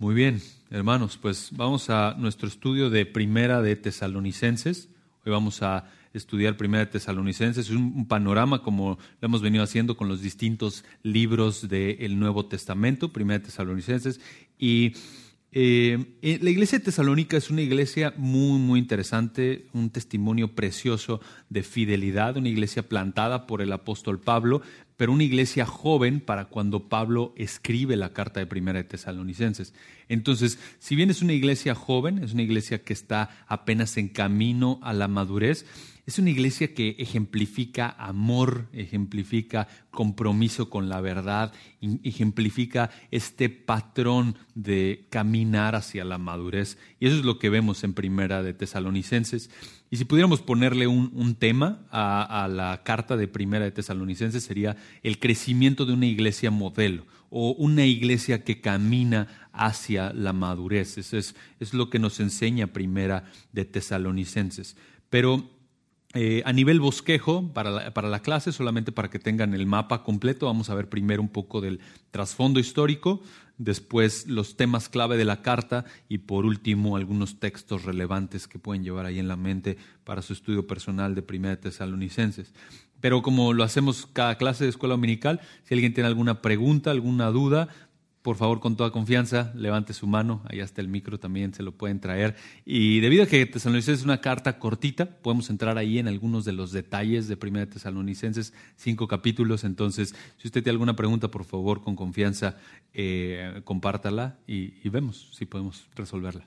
Muy bien, hermanos, pues vamos a nuestro estudio de Primera de Tesalonicenses. Hoy vamos a estudiar Primera de Tesalonicenses. Es un, panorama como lo hemos venido haciendo con los distintos libros del Nuevo Testamento, Primera de Tesalonicenses. Y eh, eh, la iglesia de Tesalónica es una iglesia muy, muy interesante, un testimonio precioso de fidelidad, una iglesia plantada por el apóstol Pablo, pero una iglesia joven para cuando Pablo escribe la carta de Primera de Tesalonicenses. Entonces, si bien es una iglesia joven, es una iglesia que está apenas en camino a la madurez, es una iglesia que ejemplifica amor, ejemplifica compromiso con la verdad, ejemplifica este patrón de caminar hacia la madurez. Y eso es lo que vemos en Primera de Tesalonicenses. Y si pudiéramos ponerle un, tema a, la carta de Primera de Tesalonicenses sería el crecimiento de una iglesia modelo o una iglesia que camina hacia la madurez. Eso es, es lo que nos enseña Primera de Tesalonicenses. Pero eh, a nivel bosquejo para la, para la, clase, solamente para que tengan el mapa completo, vamos a ver primero un poco del trasfondo histórico, después los temas clave de la carta y por último algunos textos relevantes que pueden llevar ahí en la mente para su estudio personal de Primera de Tesalonicenses. Pero como lo hacemos cada clase de escuela dominical, si alguien tiene alguna pregunta, alguna duda, por favor, con toda confianza, levante su mano. Ahí está el micro, también se lo pueden traer. Y debido a que Tesalonicenses es una carta cortita, podemos entrar ahí en algunos de los detalles de Primera de Tesalonicenses, cinco capítulos. Entonces, si usted tiene alguna pregunta, por favor, con confianza, eh, compártala y, vemos si podemos resolverla.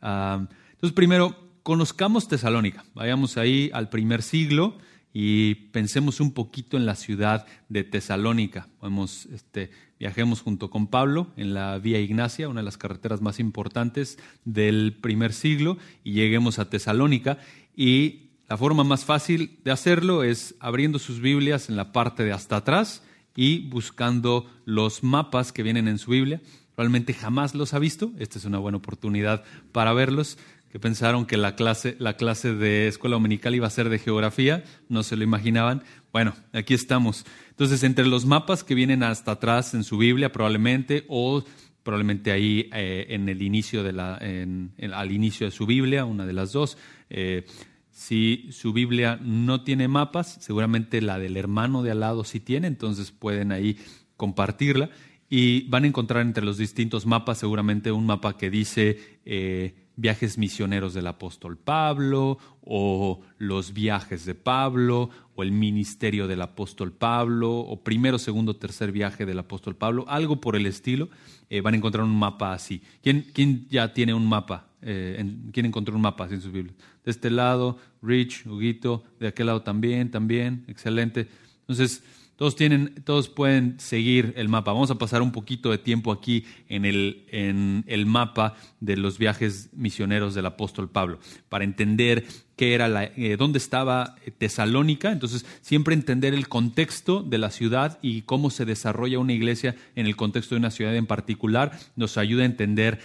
Ah, entonces, primero, conozcamos Tesalónica. Vayamos ahí al primer siglo y pensemos un poquito en la ciudad de Tesalónica. Podemos, este, viajemos junto con Pablo en la Vía Ignacia, una de las carreteras más importantes del primer siglo, y lleguemos a Tesalónica. Y la forma más fácil de hacerlo es abriendo sus Biblias en la parte de hasta atrás y buscando los mapas que vienen en su Biblia. Probablemente jamás los ha visto, esta es una buena oportunidad para verlos que pensaron que la clase, la clase de escuela dominical iba a ser de geografía, no se lo imaginaban. Bueno, aquí estamos. Entonces, entre los mapas que vienen hasta atrás en su Biblia, probablemente, o probablemente ahí eh, en el inicio de la, al inicio de su Biblia, una de las dos. Eh, si su Biblia no tiene mapas, seguramente la del hermano de al lado sí tiene, entonces pueden ahí compartirla y van a encontrar entre los distintos mapas seguramente un mapa que dice eh, viajes misioneros del apóstol Pablo, o los viajes de Pablo, o el ministerio del apóstol Pablo, o primero, segundo, tercer viaje del apóstol Pablo, algo por el estilo, eh, van a encontrar un mapa así. ¿Quién, quién ya tiene un mapa? Eh, ¿Quién encontró un mapa así en su Biblia? De este lado, Rich, Huguito, de aquel lado también, también, excelente. Entonces, todos, tienen, todos pueden seguir el mapa. Vamos a pasar un poquito de tiempo aquí en el, en el mapa de los viajes misioneros del apóstol Pablo para entender qué era la, eh, dónde estaba Tesalónica. Entonces, siempre entender el contexto de la ciudad y cómo se desarrolla una iglesia en el contexto de una ciudad en particular nos ayuda a entender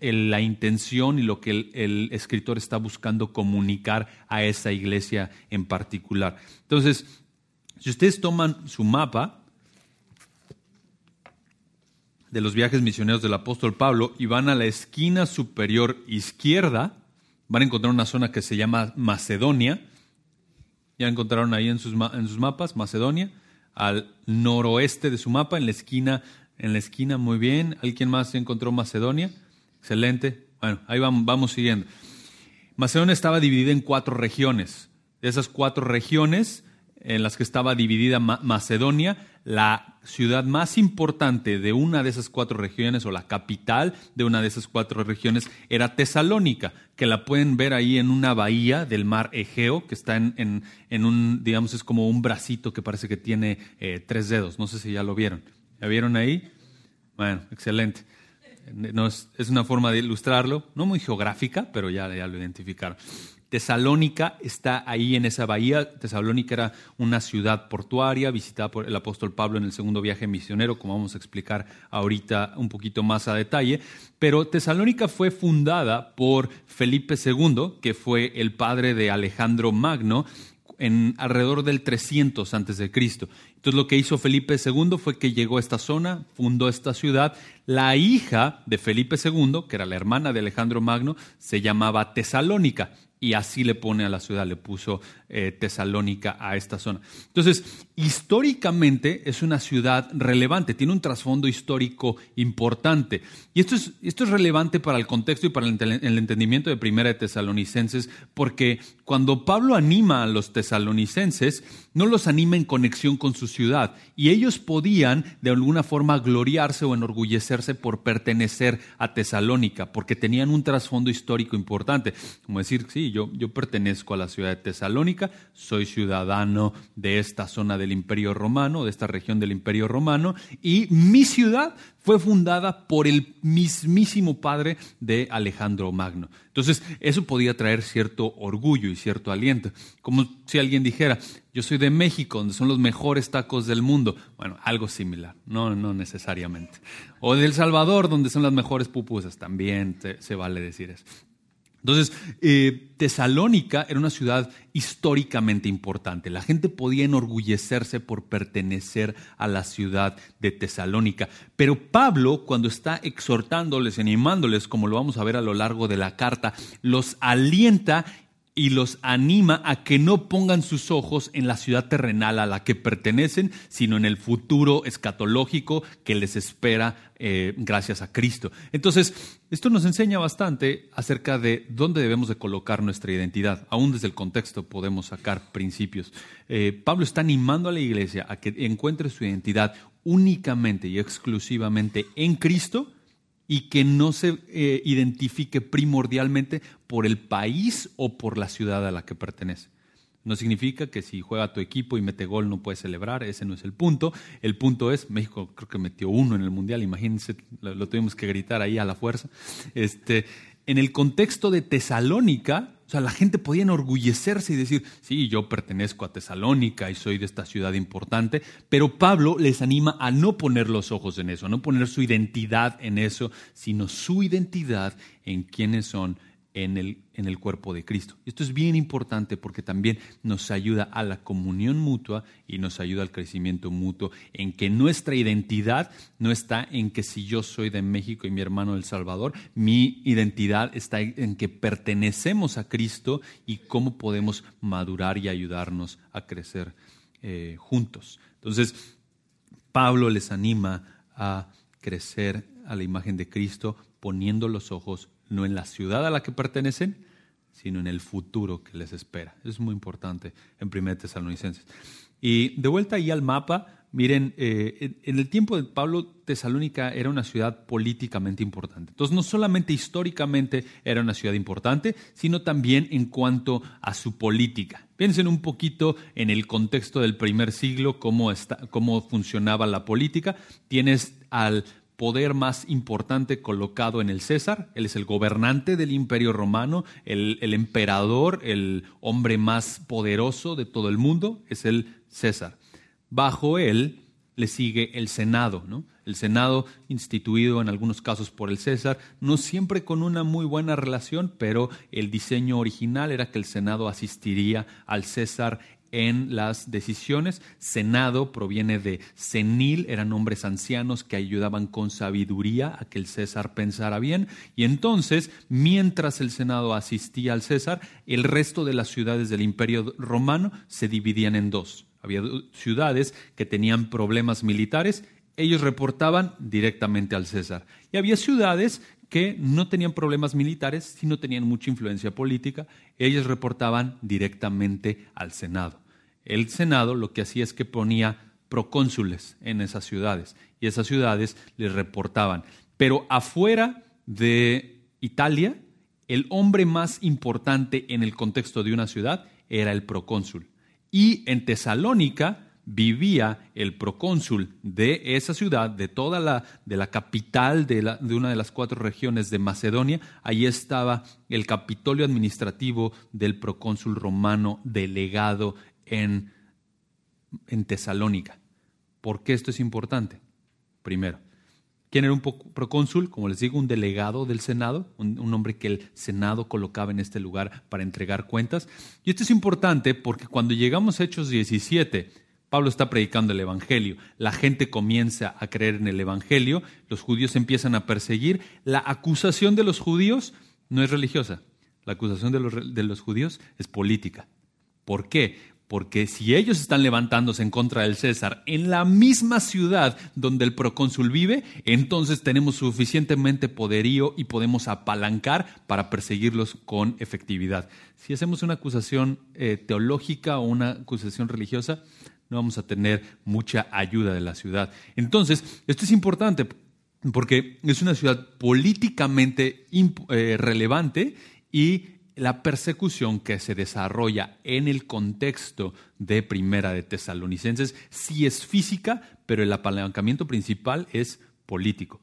la intención y lo que el, el escritor está buscando comunicar a esa iglesia en particular. Entonces, si ustedes toman su mapa de los viajes misioneros del apóstol Pablo y van a la esquina superior izquierda, van a encontrar una zona que se llama Macedonia. Ya encontraron ahí en sus, en sus mapas, Macedonia, al noroeste de su mapa, en la esquina, en la esquina, muy bien. ¿Alguien más encontró Macedonia? Excelente. Bueno, ahí vamos, vamos siguiendo. Macedonia estaba dividida en cuatro regiones. De esas cuatro regiones, en las que estaba dividida Macedonia, la ciudad más importante de una de esas cuatro regiones o la capital de una de esas cuatro regiones era Tesalónica, que la pueden ver ahí en una bahía del mar Egeo, que está en, un, digamos, es como un bracito que parece que tiene eh, tres dedos. No sé si ya lo vieron. ¿Ya vieron ahí? Bueno, excelente. es, una forma de ilustrarlo, no muy geográfica, pero ya, ya lo identificaron. Tesalónica está ahí en esa bahía. Tesalónica era una ciudad portuaria visitada por el apóstol Pablo en el segundo viaje misionero, como vamos a explicar ahorita un poquito más a detalle. Pero Tesalónica fue fundada por Felipe II, que fue el padre de Alejandro Magno, en alrededor del 300 antes de Cristo. Entonces lo que hizo Felipe II fue que llegó a esta zona, fundó esta ciudad. La hija de Felipe II, que era la hermana de Alejandro Magno, se llamaba Tesalónica y así le pone a la ciudad, le puso eh, Tesalónica a esta zona. Entonces, históricamente es una ciudad relevante, tiene un trasfondo histórico importante. Y esto es, esto es relevante para el contexto y para el, entendimiento de Primera de Tesalonicenses, porque cuando Pablo anima a los tesalonicenses, no los anima en conexión con su ciudad. Y ellos podían de alguna forma gloriarse o enorgullecerse por pertenecer a Tesalónica, porque tenían un trasfondo histórico importante. Como decir, sí, yo, yo pertenezco a la ciudad de Tesalónica, soy ciudadano de esta zona del Imperio Romano, de esta región del Imperio Romano, y mi ciudad fue fundada por el mismísimo padre de Alejandro Magno. Entonces, eso podía traer cierto orgullo y cierto aliento. Como si alguien dijera, yo soy de México, donde son los mejores tacos del mundo. Bueno, algo similar, no, no necesariamente. O de El Salvador, donde son las mejores pupusas, también se vale decir eso. Entonces, eh, Tesalónica era una ciudad históricamente importante. La gente podía enorgullecerse por pertenecer a la ciudad de Tesalónica. Pero Pablo, cuando está exhortándoles, animándoles, como lo vamos a ver a lo largo de la carta, los alienta y los anima a que no pongan sus ojos en la ciudad terrenal a la que pertenecen, sino en el futuro escatológico que les espera eh, gracias a Cristo. Entonces, esto nos enseña bastante acerca de dónde debemos de colocar nuestra identidad. Aún desde el contexto podemos sacar principios. Eh, Pablo está animando a la iglesia a que encuentre su identidad únicamente y exclusivamente en Cristo, y que no se eh, identifique primordialmente por el país o por la ciudad a la que pertenece. No significa que si juega tu equipo y mete gol no puedes celebrar, ese no es el punto. El punto es, México creo que metió uno en el Mundial, imagínense, lo, tuvimos que gritar ahí a la fuerza. Este, en el contexto de Tesalónica, o sea, la gente podía enorgullecerse y decir, sí, yo pertenezco a Tesalónica y soy de esta ciudad importante, pero Pablo les anima a no poner los ojos en eso, a no poner su identidad en eso, sino su identidad en quiénes son en el, en el cuerpo de Cristo. Esto es bien importante porque también nos ayuda a la comunión mutua y nos ayuda al crecimiento mutuo, en que nuestra identidad no está en que si yo soy de México y mi hermano del Salvador, mi identidad está en que pertenecemos a Cristo y cómo podemos madurar y ayudarnos a crecer eh, juntos. Entonces, Pablo les anima a crecer a la imagen de Cristo poniendo los ojos no en la ciudad a la que pertenecen, sino en el futuro que les espera. Eso es muy importante en 1 Tesalonicenses. Y de vuelta ahí al mapa, miren, eh, en el tiempo de Pablo, Tesalónica era una ciudad políticamente importante. Entonces, no solamente históricamente era una ciudad importante, sino también en cuanto a su política. Piensen un poquito en el contexto del primer siglo, cómo, cómo funcionaba la política. Tienes al poder más importante colocado en el César. Él es el gobernante del imperio romano, el, emperador, el hombre más poderoso de todo el mundo, es el César. Bajo él le sigue el Senado, ¿no? El Senado instituido en algunos casos por el César, no siempre con una muy buena relación, pero el diseño original era que el Senado asistiría al César en las decisiones. Senado proviene de senil, eran hombres ancianos que ayudaban con sabiduría a que el César pensara bien. Y entonces, mientras el Senado asistía al César, el resto de las ciudades del Imperio romano se dividían en dos. Había ciudades que tenían problemas militares, ellos reportaban directamente al César. Y había ciudades que no tenían problemas militares, sino tenían mucha influencia política, ellos reportaban directamente al Senado. El Senado lo que hacía es que ponía procónsules en esas ciudades y esas ciudades les reportaban. Pero afuera de Italia, el hombre más importante en el contexto de una ciudad era el procónsul. Y en Tesalónica vivía el procónsul de esa ciudad, de toda la, de la capital de, de una de las cuatro regiones de Macedonia. Allí estaba el capitolio administrativo del procónsul romano delegado en, Tesalónica. ¿Por qué esto es importante? Primero, ¿Quién era un procónsul? Como les digo, un delegado del Senado, un, hombre que el Senado colocaba en este lugar para entregar cuentas. Y esto es importante porque cuando llegamos a Hechos 17, Pablo está predicando el Evangelio, la gente comienza a creer en el Evangelio, los judíos empiezan a perseguir. La acusación de los judíos no es religiosa, la acusación de los judíos es política. ¿Por qué? Porque si ellos están levantándose en contra del César en la misma ciudad donde el procónsul vive, entonces tenemos suficientemente poderío y podemos apalancar para perseguirlos con efectividad. Si hacemos una acusación eh, teológica o una acusación religiosa, no vamos a tener mucha ayuda de la ciudad. Entonces, esto es importante porque es una ciudad políticamente eh, relevante y la persecución que se desarrolla en el contexto de Primera de Tesalonicenses sí es física, pero el apalancamiento principal es político.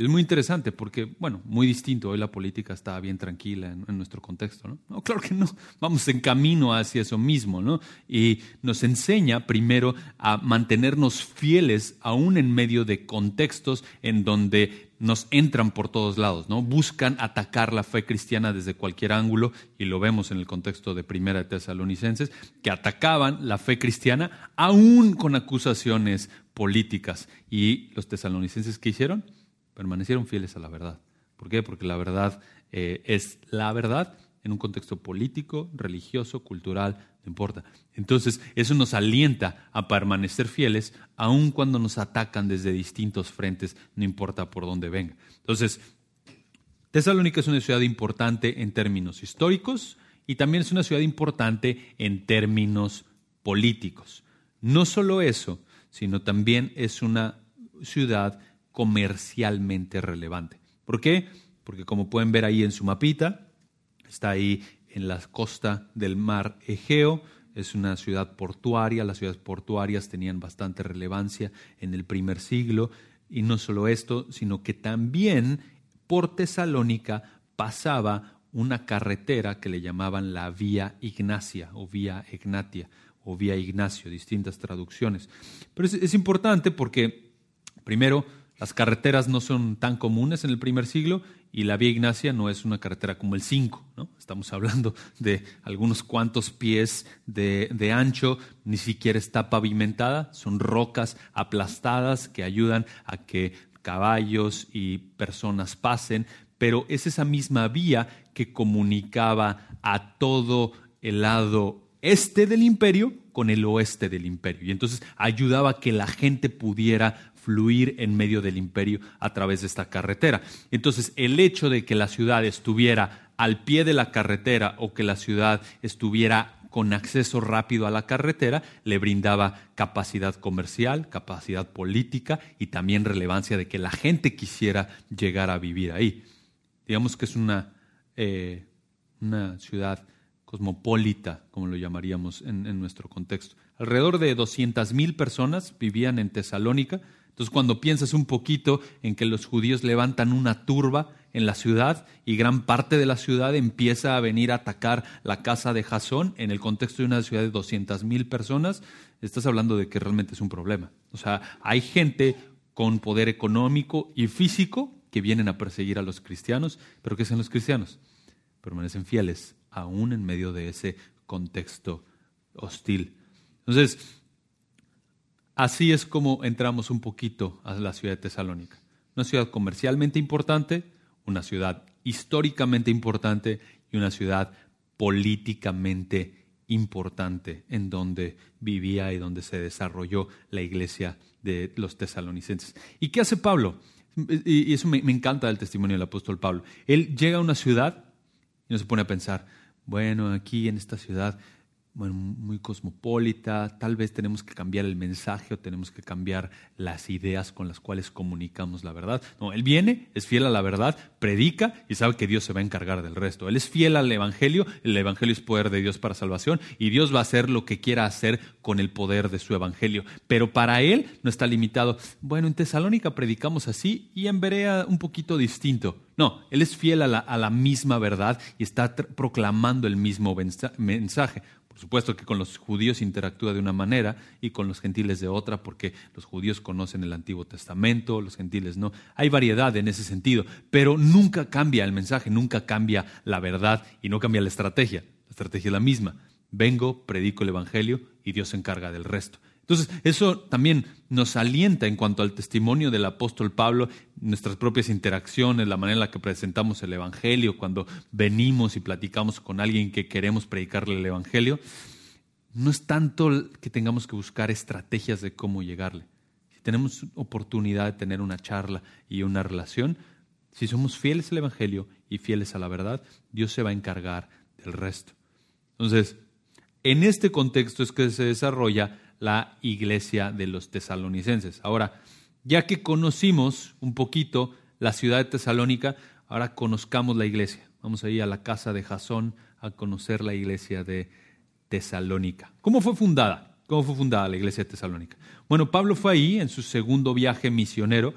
Es muy interesante porque, bueno, muy distinto. Hoy la política está bien tranquila en, nuestro contexto, ¿no? No, claro que no. Vamos en camino hacia eso mismo, ¿no? Y nos enseña primero a mantenernos fieles aún en medio de contextos en donde nos entran por todos lados, ¿no? Buscan atacar la fe cristiana desde cualquier ángulo, y lo vemos en el contexto de Primera de Tesalonicenses, que atacaban la fe cristiana aún con acusaciones políticas. ¿Y los tesalonicenses qué hicieron? Permanecieron fieles a la verdad. ¿Por qué? Porque la verdad eh, es la verdad en un contexto político, religioso, cultural, no importa. Entonces, eso nos alienta a permanecer fieles, aun cuando nos atacan desde distintos frentes, no importa por dónde venga. Entonces, Tesalónica es una ciudad importante en términos históricos y también es una ciudad importante en términos políticos. No solo eso, sino también es una ciudad comercialmente relevante. ¿Por qué? Porque como pueden ver ahí en su mapita, está ahí en la costa del mar Egeo, es una ciudad portuaria, las ciudades portuarias tenían bastante relevancia en el primer siglo, y no solo esto, sino que también por Tesalónica pasaba una carretera que le llamaban la Vía Ignacia o Vía Ignatia o Vía Ignacio, distintas traducciones. Pero es, importante porque, primero, las carreteras no son tan comunes en el primer siglo y la Vía Ignacia no es una carretera como el 5. ¿no? Estamos hablando de algunos cuantos pies de, ancho, ni siquiera está pavimentada, son rocas aplastadas que ayudan a que caballos y personas pasen, pero es esa misma vía que comunicaba a todo el lado este del imperio con el oeste del imperio. Y entonces ayudaba a que la gente pudiera fluir en medio del imperio a través de esta carretera. Entonces, el hecho de que la ciudad estuviera al pie de la carretera o que la ciudad estuviera con acceso rápido a la carretera, le brindaba capacidad comercial, capacidad política y también relevancia de que la gente quisiera llegar a vivir ahí. Digamos que es una, eh, una ciudad cosmopolita, como lo llamaríamos en, en nuestro contexto. Alrededor de 200.000 personas vivían en Tesalónica, entonces, cuando piensas un poquito en que los judíos levantan una turba en la ciudad y gran parte de la ciudad empieza a venir a atacar la casa de Jasón en el contexto de una ciudad de 200 mil personas, estás hablando de que realmente es un problema. O sea, hay gente con poder económico y físico que vienen a perseguir a los cristianos, pero ¿qué hacen los cristianos? Permanecen fieles, aún en medio de ese contexto hostil. Entonces, Así es como entramos un poquito a la ciudad de Tesalónica. Una ciudad comercialmente importante, una ciudad históricamente importante y una ciudad políticamente importante en donde vivía y donde se desarrolló la iglesia de los tesalonicenses. ¿Y qué hace Pablo? Y eso me, encanta del testimonio del apóstol Pablo. Él llega a una ciudad y no se pone a pensar, bueno, aquí en esta ciudad bueno, muy cosmopolita, tal vez tenemos que cambiar el mensaje o tenemos que cambiar las ideas con las cuales comunicamos la verdad. No, él viene, es fiel a la verdad, predica y sabe que Dios se va a encargar del resto. Él es fiel al Evangelio, el Evangelio es poder de Dios para salvación y Dios va a hacer lo que quiera hacer con el poder de su Evangelio. Pero para él no está limitado, bueno, en Tesalónica predicamos así y en Berea un poquito distinto. No, él es fiel a la, misma verdad y está proclamando el mismo mensaje supuesto que con los judíos interactúa de una manera y con los gentiles de otra, porque los judíos conocen el Antiguo Testamento, los gentiles no. Hay variedad en ese sentido, pero nunca cambia el mensaje, nunca cambia la verdad y no cambia la estrategia. La estrategia es la misma. Vengo, predico el Evangelio y Dios se encarga del resto. Entonces, eso también nos alienta en cuanto al testimonio del apóstol Pablo, nuestras propias interacciones, la manera en la que presentamos el Evangelio, cuando venimos y platicamos con alguien que queremos predicarle el Evangelio. No es tanto que tengamos que buscar estrategias de cómo llegarle. Si tenemos oportunidad de tener una charla y una relación, si somos fieles al Evangelio y fieles a la verdad, Dios se va a encargar del resto. Entonces, en este contexto es que se desarrolla la iglesia de los tesalonicenses. Ahora, ya que conocimos un poquito la ciudad de Tesalónica, ahora conozcamos la iglesia. Vamos a ir a la casa de Jasón a conocer la iglesia de Tesalónica. ¿Cómo fue fundada? ¿Cómo fue fundada la iglesia de Tesalónica? Bueno, Pablo fue ahí en su segundo viaje misionero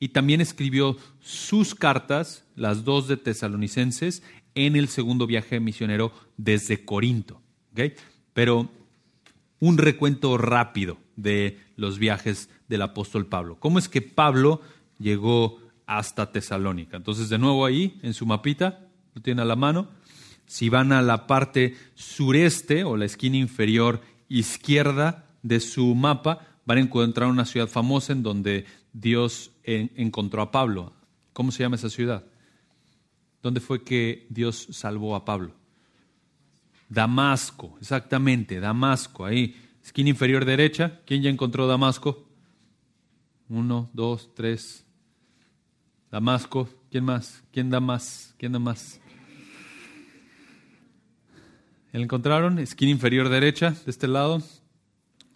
y también escribió sus cartas, las dos de tesalonicenses, en el segundo viaje misionero desde Corinto. Pero un recuento rápido de los viajes del apóstol Pablo. ¿Cómo es que Pablo llegó hasta Tesalónica? Entonces, de nuevo ahí, en su mapita, lo tiene a la mano. Si van a la parte sureste o la esquina inferior izquierda de su mapa, van a encontrar una ciudad famosa en donde Dios encontró a Pablo. ¿Cómo se llama esa ciudad? ¿Dónde fue que Dios salvó a Pablo? Damasco, exactamente, Damasco, ahí, esquina inferior derecha. ¿Quién ya encontró Damasco? Uno, dos, tres. Damasco, ¿quién más? ¿Quién da más? ¿Quién da más? ¿La encontraron? Esquina inferior derecha, de este lado.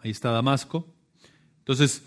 Ahí está Damasco. Entonces,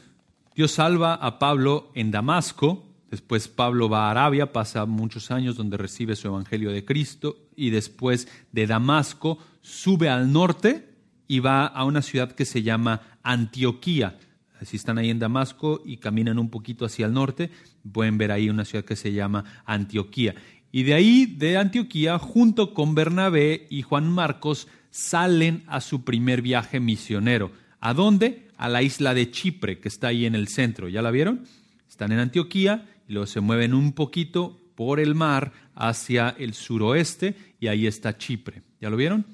Dios salva a Pablo en Damasco Después Pablo va a Arabia, pasa muchos años donde recibe su Evangelio de Cristo y después de Damasco sube al norte y va a una ciudad que se llama Antioquía. Si están ahí en Damasco y caminan un poquito hacia el norte, pueden ver ahí una ciudad que se llama Antioquía. Y de ahí, de Antioquía, junto con Bernabé y Juan Marcos, salen a su primer viaje misionero. ¿A dónde? A la isla de Chipre, que está ahí en el centro. ¿Ya la vieron? Están en Antioquía y luego se mueven un poquito por el mar hacia el suroeste y ahí está Chipre. ¿Ya lo vieron?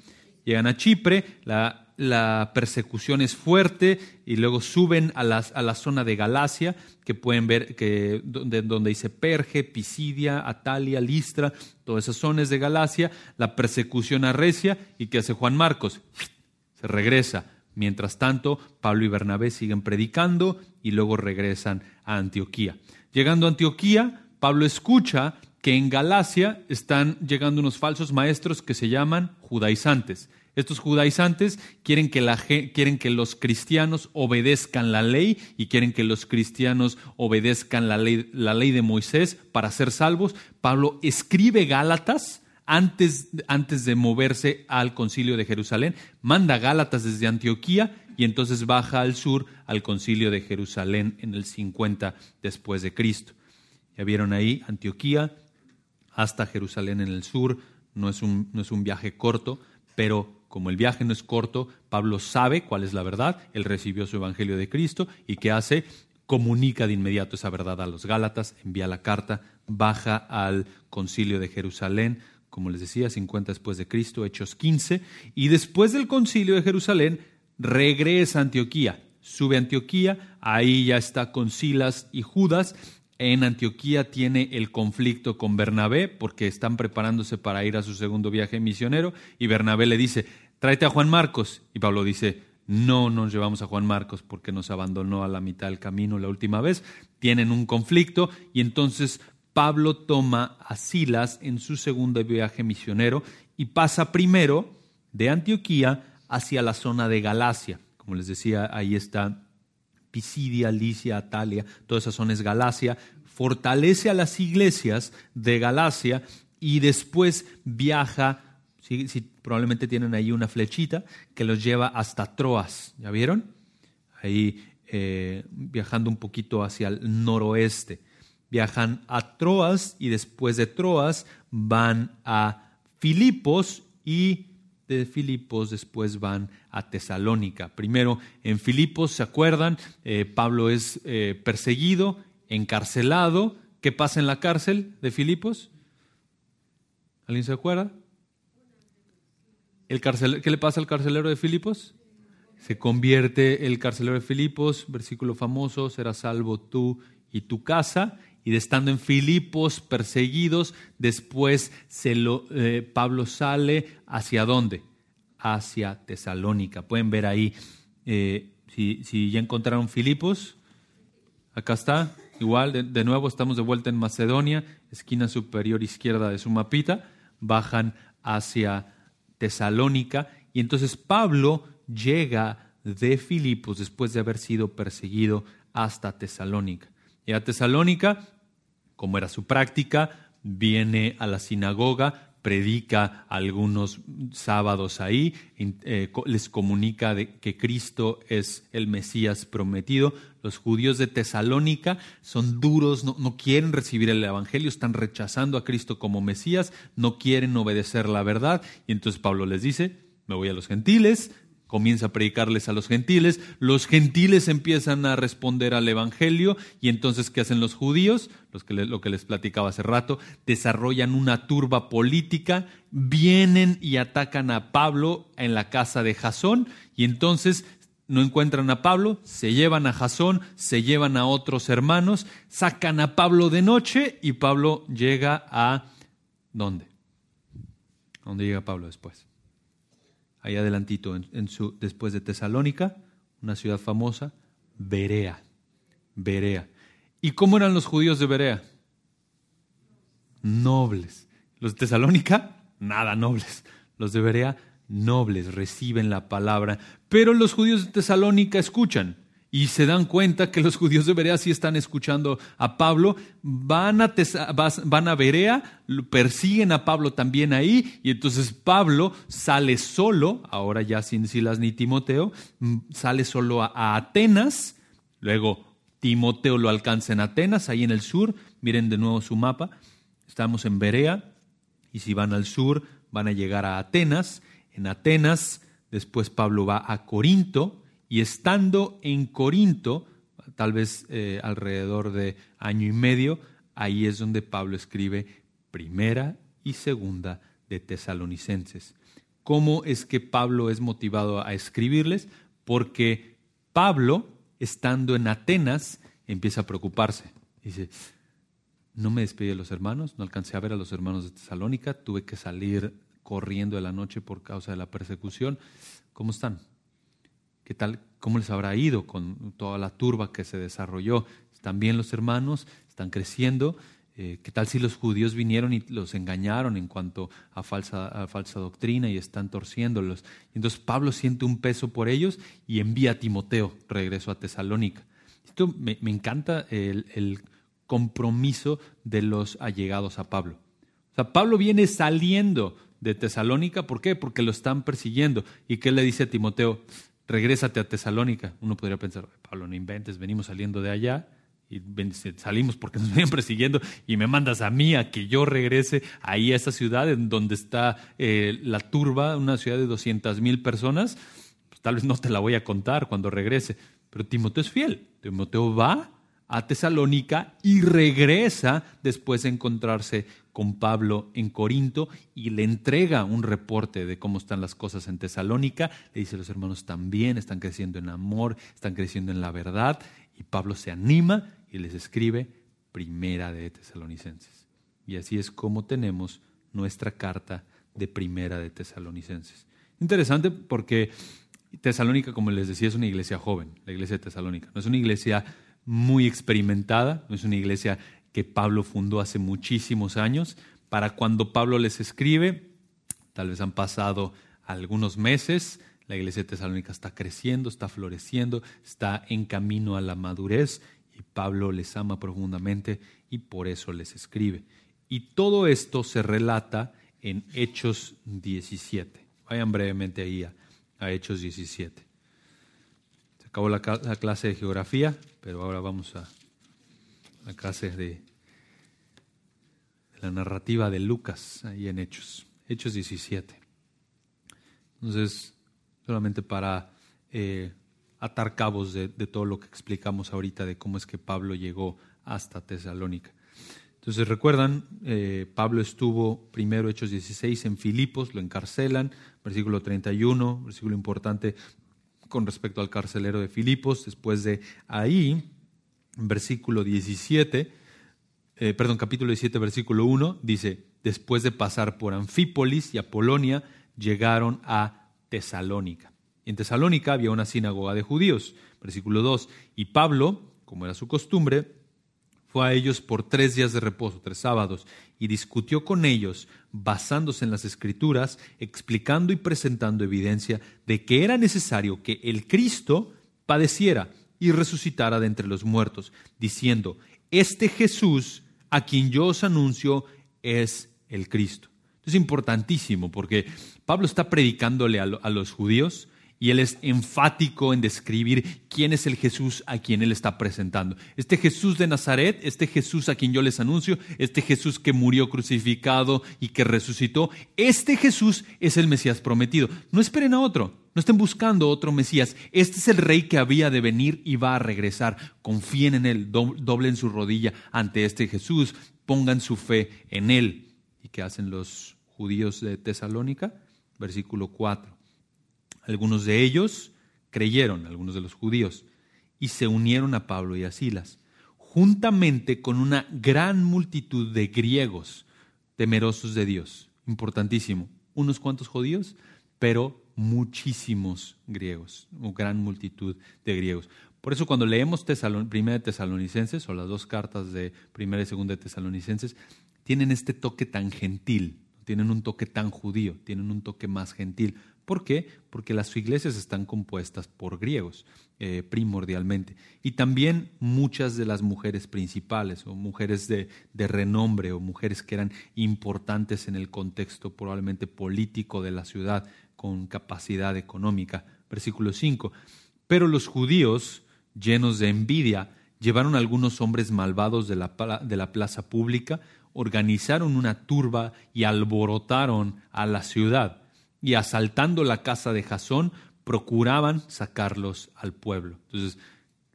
Llegan a Chipre, la, persecución es fuerte y luego suben a, la zona de Galacia, que pueden ver que, donde, donde dice Perge, Pisidia, Atalia, Listra, todas esas zonas de Galacia, la persecución arrecia y ¿qué hace Juan Marcos? Se regresa. Mientras tanto, Pablo y Bernabé siguen predicando y luego regresan a Antioquía. Llegando a Antioquía, Pablo escucha que en Galacia están llegando unos falsos maestros que se llaman judaizantes. Estos judaizantes quieren que, la, quieren que, los cristianos obedezcan la ley y quieren que los cristianos obedezcan la ley, la ley de Moisés para ser salvos. Pablo escribe Gálatas antes, antes de moverse al concilio de Jerusalén, manda Gálatas desde Antioquía y entonces baja al sur al concilio de Jerusalén en el 50 después de Cristo. Ya vieron ahí Antioquía hasta Jerusalén en el sur, no es un, no es un viaje corto, pero como el viaje no es corto, Pablo sabe cuál es la verdad, él recibió su evangelio de Cristo y ¿qué hace? Comunica de inmediato esa verdad a los Gálatas, envía la carta, baja al concilio de Jerusalén, como les decía, 50 después de Cristo, Hechos 15, y después del concilio de Jerusalén regresa a Antioquía, sube a Antioquía, ahí ya está con Silas y Judas. En Antioquía tiene el conflicto con Bernabé porque están preparándose para ir a su segundo viaje misionero y Bernabé le dice, tráete a Juan Marcos. Y Pablo dice, no nos llevamos a Juan Marcos porque nos abandonó a la mitad del camino la última vez. Tienen un conflicto y entonces Pablo toma a Silas en su segundo viaje misionero y pasa primero de Antioquía hacia la zona de Galacia. Como les decía, ahí está Pisidia, Licia, Atalia, toda esa zona es Galacia. Fortalece a las iglesias de Galacia y después viaja, probablemente tienen ahí una flechita que los lleva hasta Troas. ¿Ya vieron? Ahí eh, viajando un poquito hacia el noroeste. Viajan a Troas y después de Troas van a Filipos y de Filipos, después van a Tesalónica. Primero en Filipos, ¿se acuerdan? Eh, Pablo es eh, perseguido, encarcelado. ¿Qué pasa en la cárcel de Filipos? ¿Alguien se acuerda? El ¿Qué le pasa al carcelero de Filipos? Se convierte el carcelero de Filipos, versículo famoso, será salvo tú y tu casa y de estando en Filipos perseguidos, después se lo, eh, Pablo sale hacia dónde? Hacia Tesalónica. Pueden ver ahí, eh, si, ya encontraron Filipos, acá está, igual, de, de, nuevo estamos de vuelta en Macedonia, esquina superior izquierda de su mapita, bajan hacia Tesalónica y entonces Pablo llega de Filipos después de haber sido perseguido hasta Tesalónica. Y a Tesalónica, como era su práctica, viene a la sinagoga, predica algunos sábados ahí, eh, les comunica de que Cristo es el Mesías prometido. Los judíos de Tesalónica son duros, no, no, quieren recibir el Evangelio, están rechazando a Cristo como Mesías, no quieren obedecer la verdad. Y entonces Pablo les dice, me voy a los gentiles, comienza a predicarles a los gentiles, los gentiles empiezan a responder al Evangelio y entonces ¿qué hacen los judíos? Los que, lo que les platicaba hace rato, desarrollan una turba política, vienen y atacan a Pablo en la casa de Jasón y entonces no encuentran a Pablo, se llevan a Jasón, se llevan a otros hermanos, sacan a Pablo de noche y Pablo llega a ¿dónde? ¿Dónde llega Pablo después? Ahí adelantito, en, su, después de Tesalónica, una ciudad famosa, Berea. Berea. ¿Y cómo eran los judíos de Berea? Nobles. Los de Tesalónica, nada nobles. Los de Berea, nobles, reciben la palabra. Pero los judíos de Tesalónica escuchan y se dan cuenta que los judíos de Berea sí están escuchando a Pablo, van a, van a Berea, persiguen a Pablo también ahí, y entonces Pablo sale solo, ahora ya sin Silas ni Timoteo, mm, sale solo a, Atenas, luego Timoteo lo alcanza en Atenas, ahí en el sur, miren de nuevo su mapa, estamos en Berea, y si van al sur van a llegar a Atenas, en Atenas después Pablo va a Corinto, y estando en Corinto, tal vez eh, alrededor de año y medio, ahí es donde Pablo escribe primera y segunda de Tesalonicenses. ¿Cómo es que Pablo es motivado a escribirles? Porque Pablo, estando en Atenas, empieza a preocuparse. Dice, no me despedí de los hermanos, no alcancé a ver a los hermanos de Tesalónica, tuve que salir corriendo de la noche por causa de la persecución. ¿Cómo están? ¿Qué tal? ¿Cómo les habrá ido con toda la turba que se desarrolló? ¿Están bien los hermanos? ¿Están creciendo? Eh, ¿Qué tal si los judíos vinieron y los engañaron en cuanto a falsa, doctrina y están torciéndolos? Entonces Pablo siente un peso por ellos y envía a Timoteo, regreso a Tesalónica. Esto me, encanta el, el, compromiso de los allegados a Pablo. O sea, Pablo viene saliendo de Tesalónica, ¿por qué? Porque lo están persiguiendo. ¿Y qué le dice a Timoteo? Regrésate a Tesalónica. Uno podría pensar, Pablo, no inventes, venimos saliendo de allá y salimos porque nos vienen persiguiendo y me mandas a mí a que yo regrese ahí a esa ciudad en donde está eh, la turba, una ciudad de 200 mil personas. Pues tal vez no te la voy a contar cuando regrese, pero Timoteo es fiel. Timoteo va a Tesalónica y regresa después de encontrarse con Pablo en Corinto y le entrega un reporte de cómo están las cosas en Tesalónica. Le dice, los hermanos también están creciendo en amor, están creciendo en la verdad. Y Pablo se anima y les escribe Primera de Tesalonicenses. Y así es como tenemos nuestra carta de Primera de Tesalonicenses. Interesante porque Tesalónica, como les decía, es una iglesia joven, la iglesia de Tesalónica. No es una iglesia muy experimentada, no es una iglesia que Pablo fundó hace muchísimos años. Para cuando Pablo les escribe, tal vez han pasado algunos meses, la iglesia de Tesalónica está creciendo, está floreciendo, está en camino a la madurez y Pablo les ama profundamente y por eso les escribe. Y todo esto se relata en Hechos 17. Vayan brevemente ahí a, Hechos 17. Se acabó la clase de geografía, pero ahora vamos a la clase de, la narrativa de Lucas ahí en Hechos, Hechos 17. Entonces, solamente para eh, atar cabos de, todo lo que explicamos ahorita de cómo es que Pablo llegó hasta Tesalónica. Entonces, recuerdan, eh, Pablo estuvo primero, Hechos 16, en Filipos, lo encarcelan, versículo 31, versículo importante con respecto al carcelero de Filipos. Después de ahí, versículo 17, eh, perdón, capítulo 17, versículo 1, dice, después de pasar por Anfípolis y Apolonia, llegaron a Tesalónica. En Tesalónica había una sinagoga de judíos, versículo 2, y Pablo, como era su costumbre, fue a ellos por tres días de reposo, tres sábados, y discutió con ellos, basándose en las escrituras, explicando y presentando evidencia de que era necesario que el Cristo padeciera y resucitara de entre los muertos, diciendo, este Jesús a quien yo os anuncio es el Cristo. Es importantísimo porque Pablo está predicándole a, los judíos y él es enfático en describir quién es el Jesús a quien él está presentando. Este Jesús de Nazaret, este Jesús a quien yo les anuncio, este Jesús que murió crucificado y que resucitó, este Jesús es el Mesías prometido. No esperen a otro, no estén buscando otro Mesías. Este es el rey que había de venir y va a regresar. Confíen en él, doblen su rodilla ante este Jesús, pongan su fe en él. ¿Y qué hacen los judíos de Tesalónica? Versículo 4 algunos de ellos creyeron, algunos de los judíos, y se unieron a Pablo y a Silas, juntamente con una gran multitud de griegos temerosos de Dios. Importantísimo. Unos cuantos judíos, pero muchísimos griegos, una gran multitud de griegos. Por eso cuando leemos Primera de Tesalonicenses o las dos cartas de Primera y Segunda de Tesalonicenses, tienen este toque tan gentil, tienen un toque tan judío, tienen un toque más gentil. ¿Por qué? Porque las iglesias están compuestas por griegos, eh, primordialmente. Y también muchas de las mujeres principales, o mujeres de, renombre, o mujeres que eran importantes en el contexto probablemente político de la ciudad, con capacidad económica. Versículo 5. Pero los judíos, llenos de envidia, llevaron a algunos hombres malvados de la plaza pública, organizaron una turba y alborotaron a la ciudad y asaltando la casa de Jasón, procuraban sacarlos al pueblo. Entonces,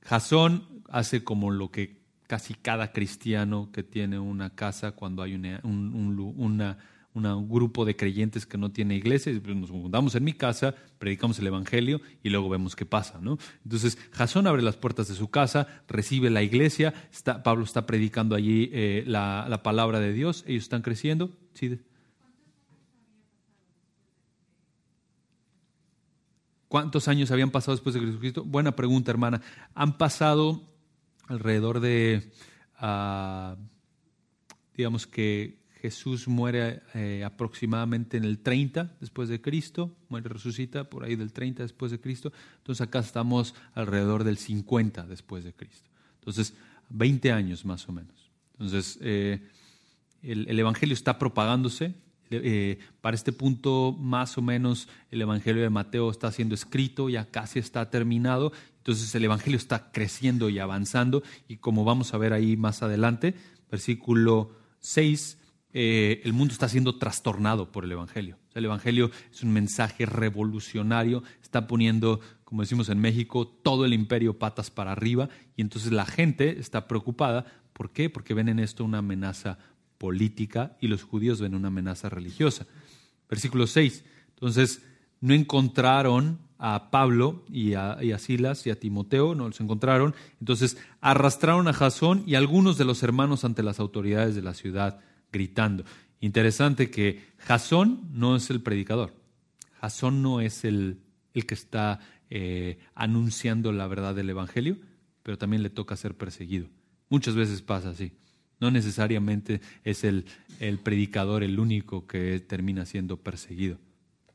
Jasón hace como lo que casi cada cristiano que tiene una casa cuando hay una, un, grupo de creyentes que no tiene iglesia, pues nos juntamos en mi casa, predicamos el Evangelio y luego vemos qué pasa. ¿no? Entonces, Jasón abre las puertas de su casa, recibe la iglesia, está, Pablo está predicando allí eh, la, la, palabra de Dios, ellos están creciendo. Sí, ¿Cuántos años habían pasado después de Jesucristo? Buena pregunta, hermana. Han pasado alrededor de, ah, digamos que Jesús muere eh, aproximadamente en el 30 después de Cristo, muere, resucita por ahí del 30 después de Cristo. Entonces acá estamos alrededor del 50 después de Cristo. Entonces, 20 años más o menos. Entonces, eh, el Evangelio está propagándose, eh, para este punto, más o menos, el Evangelio de Mateo está siendo escrito, ya casi está terminado. Entonces el Evangelio está creciendo y avanzando. Y como vamos a ver ahí más adelante, versículo 6, eh, el mundo está siendo trastornado por el Evangelio. el Evangelio es un mensaje revolucionario, está poniendo, como decimos en México, todo el imperio patas para arriba. Y entonces la gente está preocupada. ¿Por qué? Porque ven en esto una amenaza política y los judíos ven una amenaza religiosa. Versículo 6. Entonces, no encontraron a Pablo y a, Silas y a Timoteo, no los encontraron. Entonces, arrastraron a Jasón y algunos de los hermanos ante las autoridades de la ciudad, gritando. Interesante que Jasón no es el predicador. Jasón no es el, el que está eh, anunciando la verdad del Evangelio, pero también le toca ser perseguido. Muchas veces pasa así. No necesariamente es el, el predicador el único que termina siendo perseguido.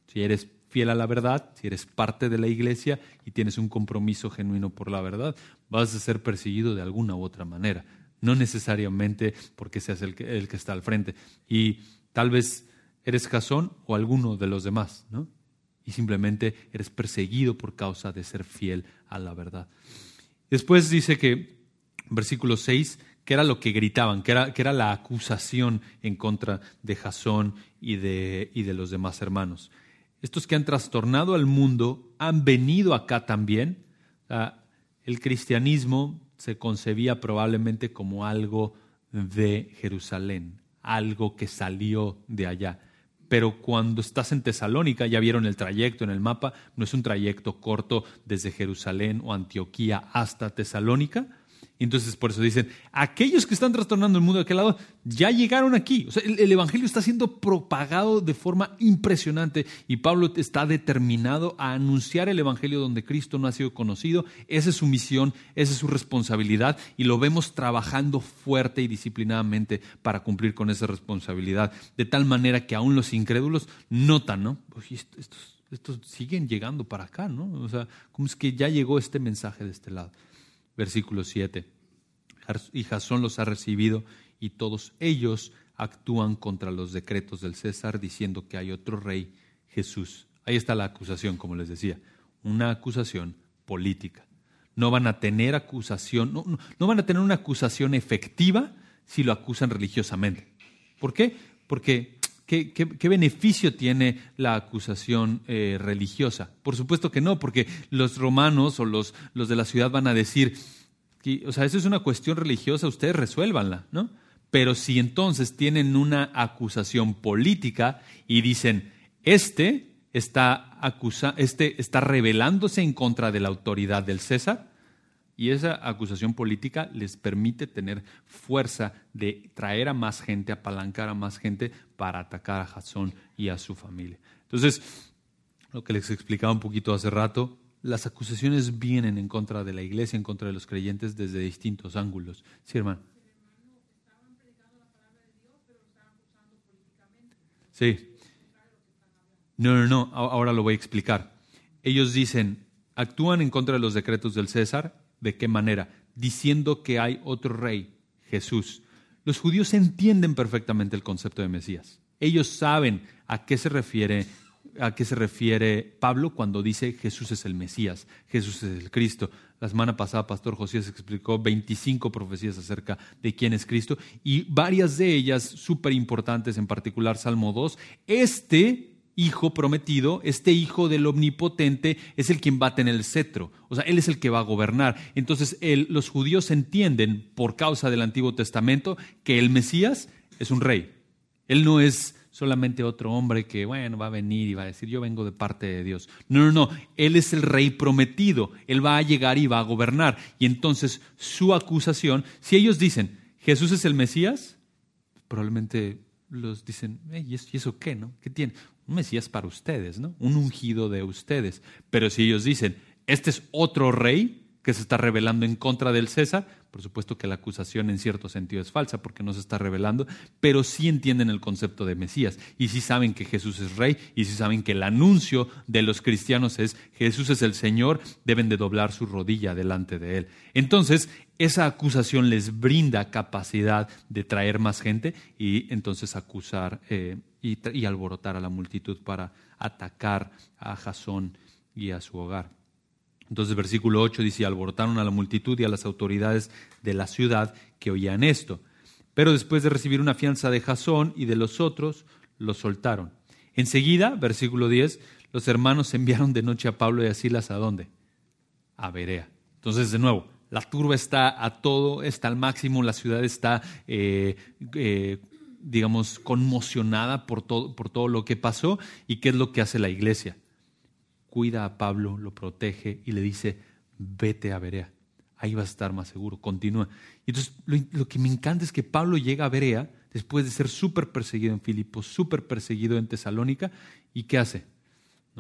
Si eres fiel a la verdad, si eres parte de la iglesia y tienes un compromiso genuino por la verdad, vas a ser perseguido de alguna u otra manera. No necesariamente porque seas el que, el que está al frente. Y tal vez eres Jasón o alguno de los demás, ¿no? Y simplemente eres perseguido por causa de ser fiel a la verdad. Después dice que, versículo 6, que era lo que gritaban, que era, era la acusación en contra de Jasón y de, y de los demás hermanos. estos que han trastornado al mundo han venido acá también. el cristianismo se concebía probablemente como algo de Jerusalén, algo que salió de allá. Pero cuando estás en Tesalónica, ya vieron el trayecto en el mapa, no es un trayecto corto desde Jerusalén o Antioquía hasta Tesalónica, entonces por eso dicen, aquellos que están trastornando el mundo de aquel lado ya llegaron aquí. O sea, el, Evangelio está siendo propagado de forma impresionante y Pablo está determinado a anunciar el Evangelio donde Cristo no ha sido conocido. Esa es su misión, esa es su responsabilidad y lo vemos trabajando fuerte y disciplinadamente para cumplir con esa responsabilidad. De tal manera que aún los incrédulos notan, ¿no? estos, estos siguen llegando para acá, ¿no? O sea, ¿cómo es que ya llegó este mensaje de este lado? Versículo 7. Y Jasón los ha recibido y todos ellos actúan contra los decretos del César diciendo que hay otro rey, Jesús. Ahí está la acusación, como les decía, una acusación política. No van a tener acusación, no, van a tener una acusación efectiva si lo acusan religiosamente. ¿Por qué? Porque ¿Qué, beneficio tiene la acusación eh, religiosa? Por supuesto que no, porque los romanos o los, los de la ciudad van a decir, que, o sea, eso es una cuestión religiosa, ustedes resuélvanla, ¿no? Pero si entonces tienen una acusación política y dicen, este está, acusa, este está rebelándose en contra de la autoridad del César, y esa acusación política les permite tener fuerza de traer a más gente, apalancar a más gente para atacar a Jasón y a su familia. Entonces, lo que les explicaba un poquito hace rato, las acusaciones vienen en contra de la iglesia, en contra de los creyentes desde distintos ángulos. Sí, hermano. Sí. No, no, no, ahora lo voy a explicar. Ellos dicen, actúan en contra de los decretos del César ¿De qué manera? Diciendo que hay otro rey, Jesús. Los judíos entienden perfectamente el concepto de Mesías. Ellos saben a qué se refiere a qué se refiere Pablo cuando dice Jesús es el Mesías, Jesús es el Cristo. La semana pasada Pastor Josías explicó 25 profecías acerca de quién es Cristo y varias de ellas súper importantes, en particular Salmo 2. Este hijo prometido, este hijo del omnipotente, es el quien va a tener el cetro. O sea, él es el que va a gobernar. Entonces, los judíos entienden, por causa del Antiguo Testamento, que el Mesías es un rey. Él no es solamente otro hombre que, bueno, va a venir y va a decir, yo vengo de parte de Dios. No, no, no. Él es el rey prometido. Él va a llegar y va a gobernar. Y entonces, su acusación, si ellos dicen, Jesús es el Mesías, probablemente los dicen, ¿y eso qué, no? ¿Qué tiene? Un Mesías para ustedes, ¿no? Un ungido de ustedes. Pero si ellos dicen, este es otro rey que se está rebelando en contra del César, por supuesto que la acusación en cierto sentido es falsa porque no se está revelando, pero sí entienden el concepto de Mesías y sí saben que Jesús es rey y sí saben que el anuncio de los cristianos es Jesús es el Señor, deben de doblar su rodilla delante de él. Entonces, esa acusación les brinda capacidad de traer más gente y entonces acusar eh, y, alborotar a la multitud para atacar a Jasón y a su hogar. Entonces, versículo 8 dice: alborotaron a la multitud y a las autoridades de la ciudad que oían esto. Pero después de recibir una fianza de Jasón y de los otros, lo soltaron. Enseguida, versículo 10, los hermanos enviaron de noche a Pablo y a Silas a dónde? A Berea. Entonces, de nuevo, la turba está a todo, está al máximo, la ciudad está eh, eh, digamos, conmocionada por todo, por todo lo que pasó. ¿Y qué es lo que hace la iglesia? Cuida a Pablo, lo protege y le dice, vete a Berea. Ahí vas a estar más seguro, continúa. Y entonces lo, lo que me encanta es que Pablo llega a Berea después de ser súper perseguido en Filipos, súper perseguido en Tesalónica, ¿y qué hace?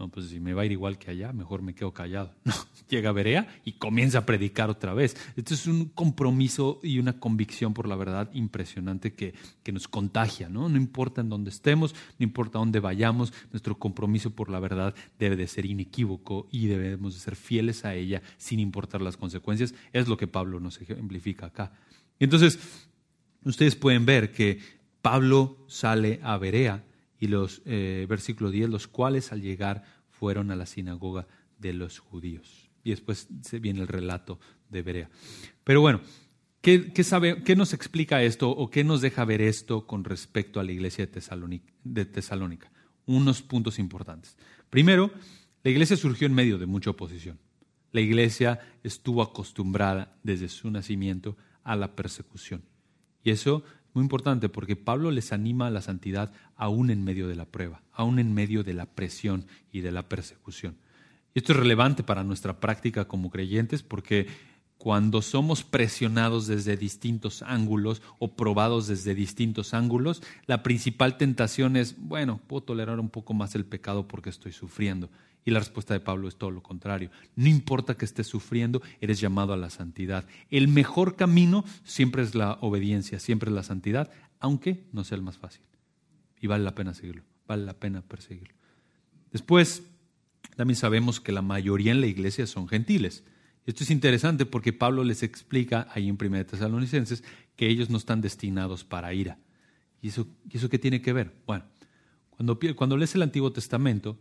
No, pues si me va a ir igual que allá, mejor me quedo callado. Llega a Berea y comienza a predicar otra vez. Esto es un compromiso y una convicción por la verdad impresionante que, que nos contagia, ¿no? No importa en dónde estemos, no importa dónde vayamos, nuestro compromiso por la verdad debe de ser inequívoco y debemos de ser fieles a ella sin importar las consecuencias. Es lo que Pablo nos ejemplifica acá. Entonces, ustedes pueden ver que Pablo sale a Berea y los eh, versículo 10, los cuales al llegar fueron a la sinagoga de los judíos. Y después se viene el relato de Berea. Pero bueno, ¿qué, sabe, ¿qué nos explica esto o qué nos deja ver esto con respecto a la iglesia de Tesalónica? unos puntos importantes. Primero, la iglesia surgió en medio de mucha oposición. La iglesia estuvo acostumbrada desde su nacimiento a la persecución. Y eso es muy importante porque Pablo les anima a la santidad aún en medio de la prueba, aún en medio de la presión y de la persecución. Esto es relevante para nuestra práctica como creyentes porque cuando somos presionados desde distintos ángulos o probados desde distintos ángulos, la principal tentación es, bueno, puedo tolerar un poco más el pecado porque estoy sufriendo. Y la respuesta de Pablo es todo lo contrario. No importa que estés sufriendo, eres llamado a la santidad. El mejor camino siempre es la obediencia, siempre es la santidad, aunque no sea el más fácil. Y vale la pena seguirlo, vale la pena perseguirlo. Después, también sabemos que la mayoría en la iglesia son gentiles. Esto es interesante porque Pablo les explica ahí en 1 Tesalonicenses que ellos no están destinados para ira. ¿Y eso, eso qué tiene que ver? Bueno, cuando, cuando lees el Antiguo Testamento,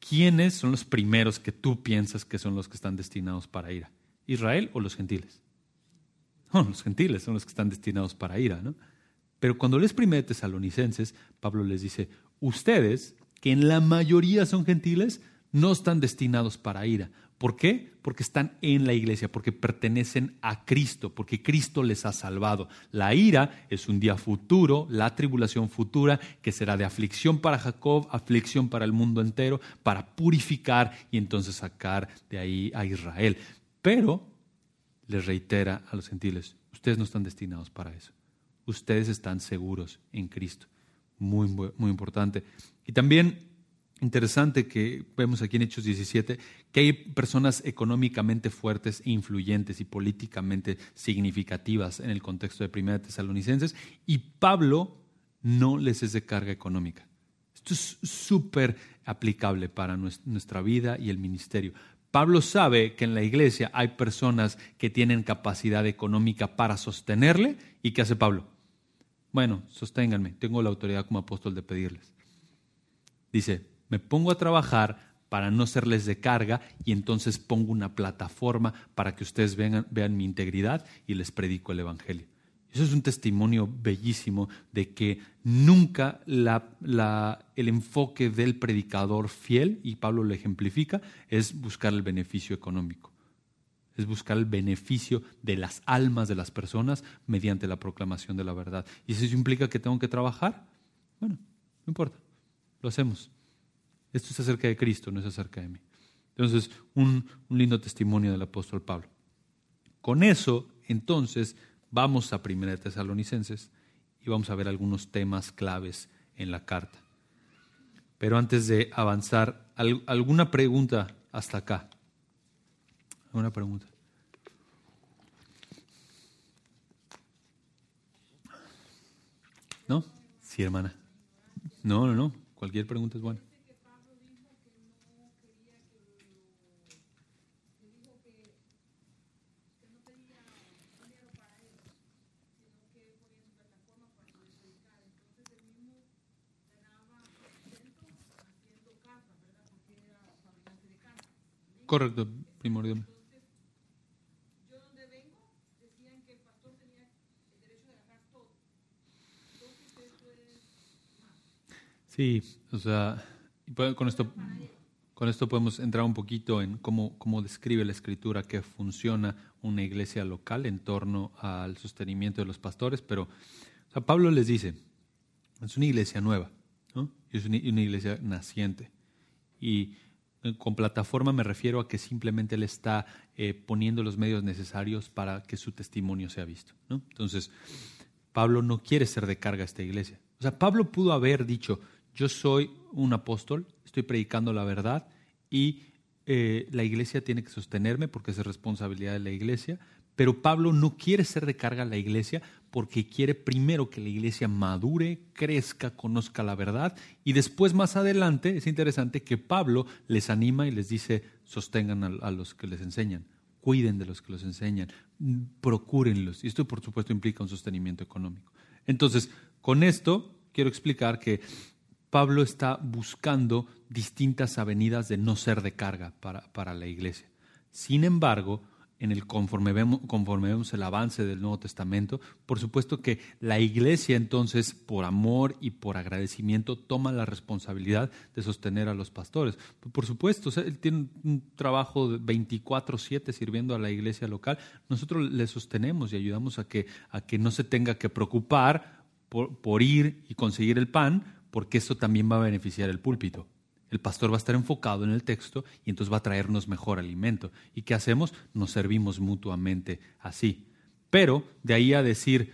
¿quiénes son los primeros que tú piensas que son los que están destinados para ira? ¿Israel o los gentiles? No, los gentiles son los que están destinados para ira, ¿no? Pero cuando lees 1 Tesalonicenses, Pablo les dice, ustedes, que en la mayoría son gentiles, no están destinados para ira. ¿Por qué? Porque están en la iglesia, porque pertenecen a Cristo, porque Cristo les ha salvado. La ira es un día futuro, la tribulación futura, que será de aflicción para Jacob, aflicción para el mundo entero, para purificar y entonces sacar de ahí a Israel. Pero les reitera a los gentiles, ustedes no están destinados para eso. Ustedes están seguros en Cristo. Muy, muy importante. Y también interesante que vemos aquí en Hechos 17, que hay personas económicamente fuertes influyentes y políticamente significativas en el contexto de Primera Tesalonicenses, y Pablo no les es de carga económica. Esto es súper aplicable para nuestra vida y el ministerio. Pablo sabe que en la iglesia hay personas que tienen capacidad económica para sostenerle, ¿y qué hace Pablo? Bueno, sosténganme, tengo la autoridad como apóstol de pedirles. Dice, me pongo a trabajar para no serles de carga y entonces pongo una plataforma para que ustedes vean, vean mi integridad y les predico el Evangelio. Eso es un testimonio bellísimo de que nunca el enfoque del predicador fiel, y Pablo lo ejemplifica, es buscar el beneficio económico. Es buscar el beneficio de las almas de las personas mediante la proclamación de la verdad. ¿Y si eso implica que tengo que trabajar? Bueno, no importa, lo hacemos. Esto es acerca de Cristo, no es acerca de mí. Entonces, un, lindo testimonio del apóstol Pablo. Con eso, entonces, vamos a Primera de Tesalonicenses y vamos a ver algunos temas claves en la carta. Pero antes de avanzar, ¿alguna pregunta hasta acá? ¿Alguna pregunta? ¿No? Sí, hermana. No, no, no. Cualquier pregunta es buena. Correcto, primordial. Yo donde vengo decían que el pastor tenía el derecho de dejar todo. Sí, o sea, con esto, con esto podemos entrar un poquito en cómo, cómo describe la escritura que funciona una iglesia local en torno al sostenimiento de los pastores, pero o sea, Pablo les dice, es una iglesia nueva, ¿no? es una, una iglesia naciente. Y con plataforma me refiero a que simplemente él está eh, poniendo los medios necesarios para que su testimonio sea visto. Entonces, Pablo no quiere ser de carga a esta iglesia. O sea, Pablo pudo haber dicho, yo soy un apóstol, estoy predicando la verdad y eh, la iglesia tiene que sostenerme porque es responsabilidad de la iglesia, pero Pablo no quiere ser de carga a la iglesia porque quiere primero que la iglesia madure, crezca, conozca la verdad y después más adelante es interesante que Pablo les anima y les dice sostengan a, los que les enseñan, cuiden de los que los enseñan, procúrenlos. Y esto por supuesto implica un sostenimiento económico. Entonces, con esto quiero explicar que Pablo está buscando distintas avenidas de no ser de carga para, para la iglesia. Sin embargo, en el conforme vemos, conforme vemos el avance del Nuevo Testamento, por supuesto que la iglesia entonces, por amor y por agradecimiento, toma la responsabilidad de sostener a los pastores. Por supuesto, él tiene un trabajo 24/7 sirviendo a la iglesia local. Nosotros le sostenemos y ayudamos a que, a que no se tenga que preocupar por, por ir y conseguir el pan, porque eso también va a beneficiar el púlpito. El pastor va a estar enfocado en el texto y entonces va a traernos mejor alimento. ¿Y qué hacemos? Nos servimos mutuamente así. Pero de ahí a decir,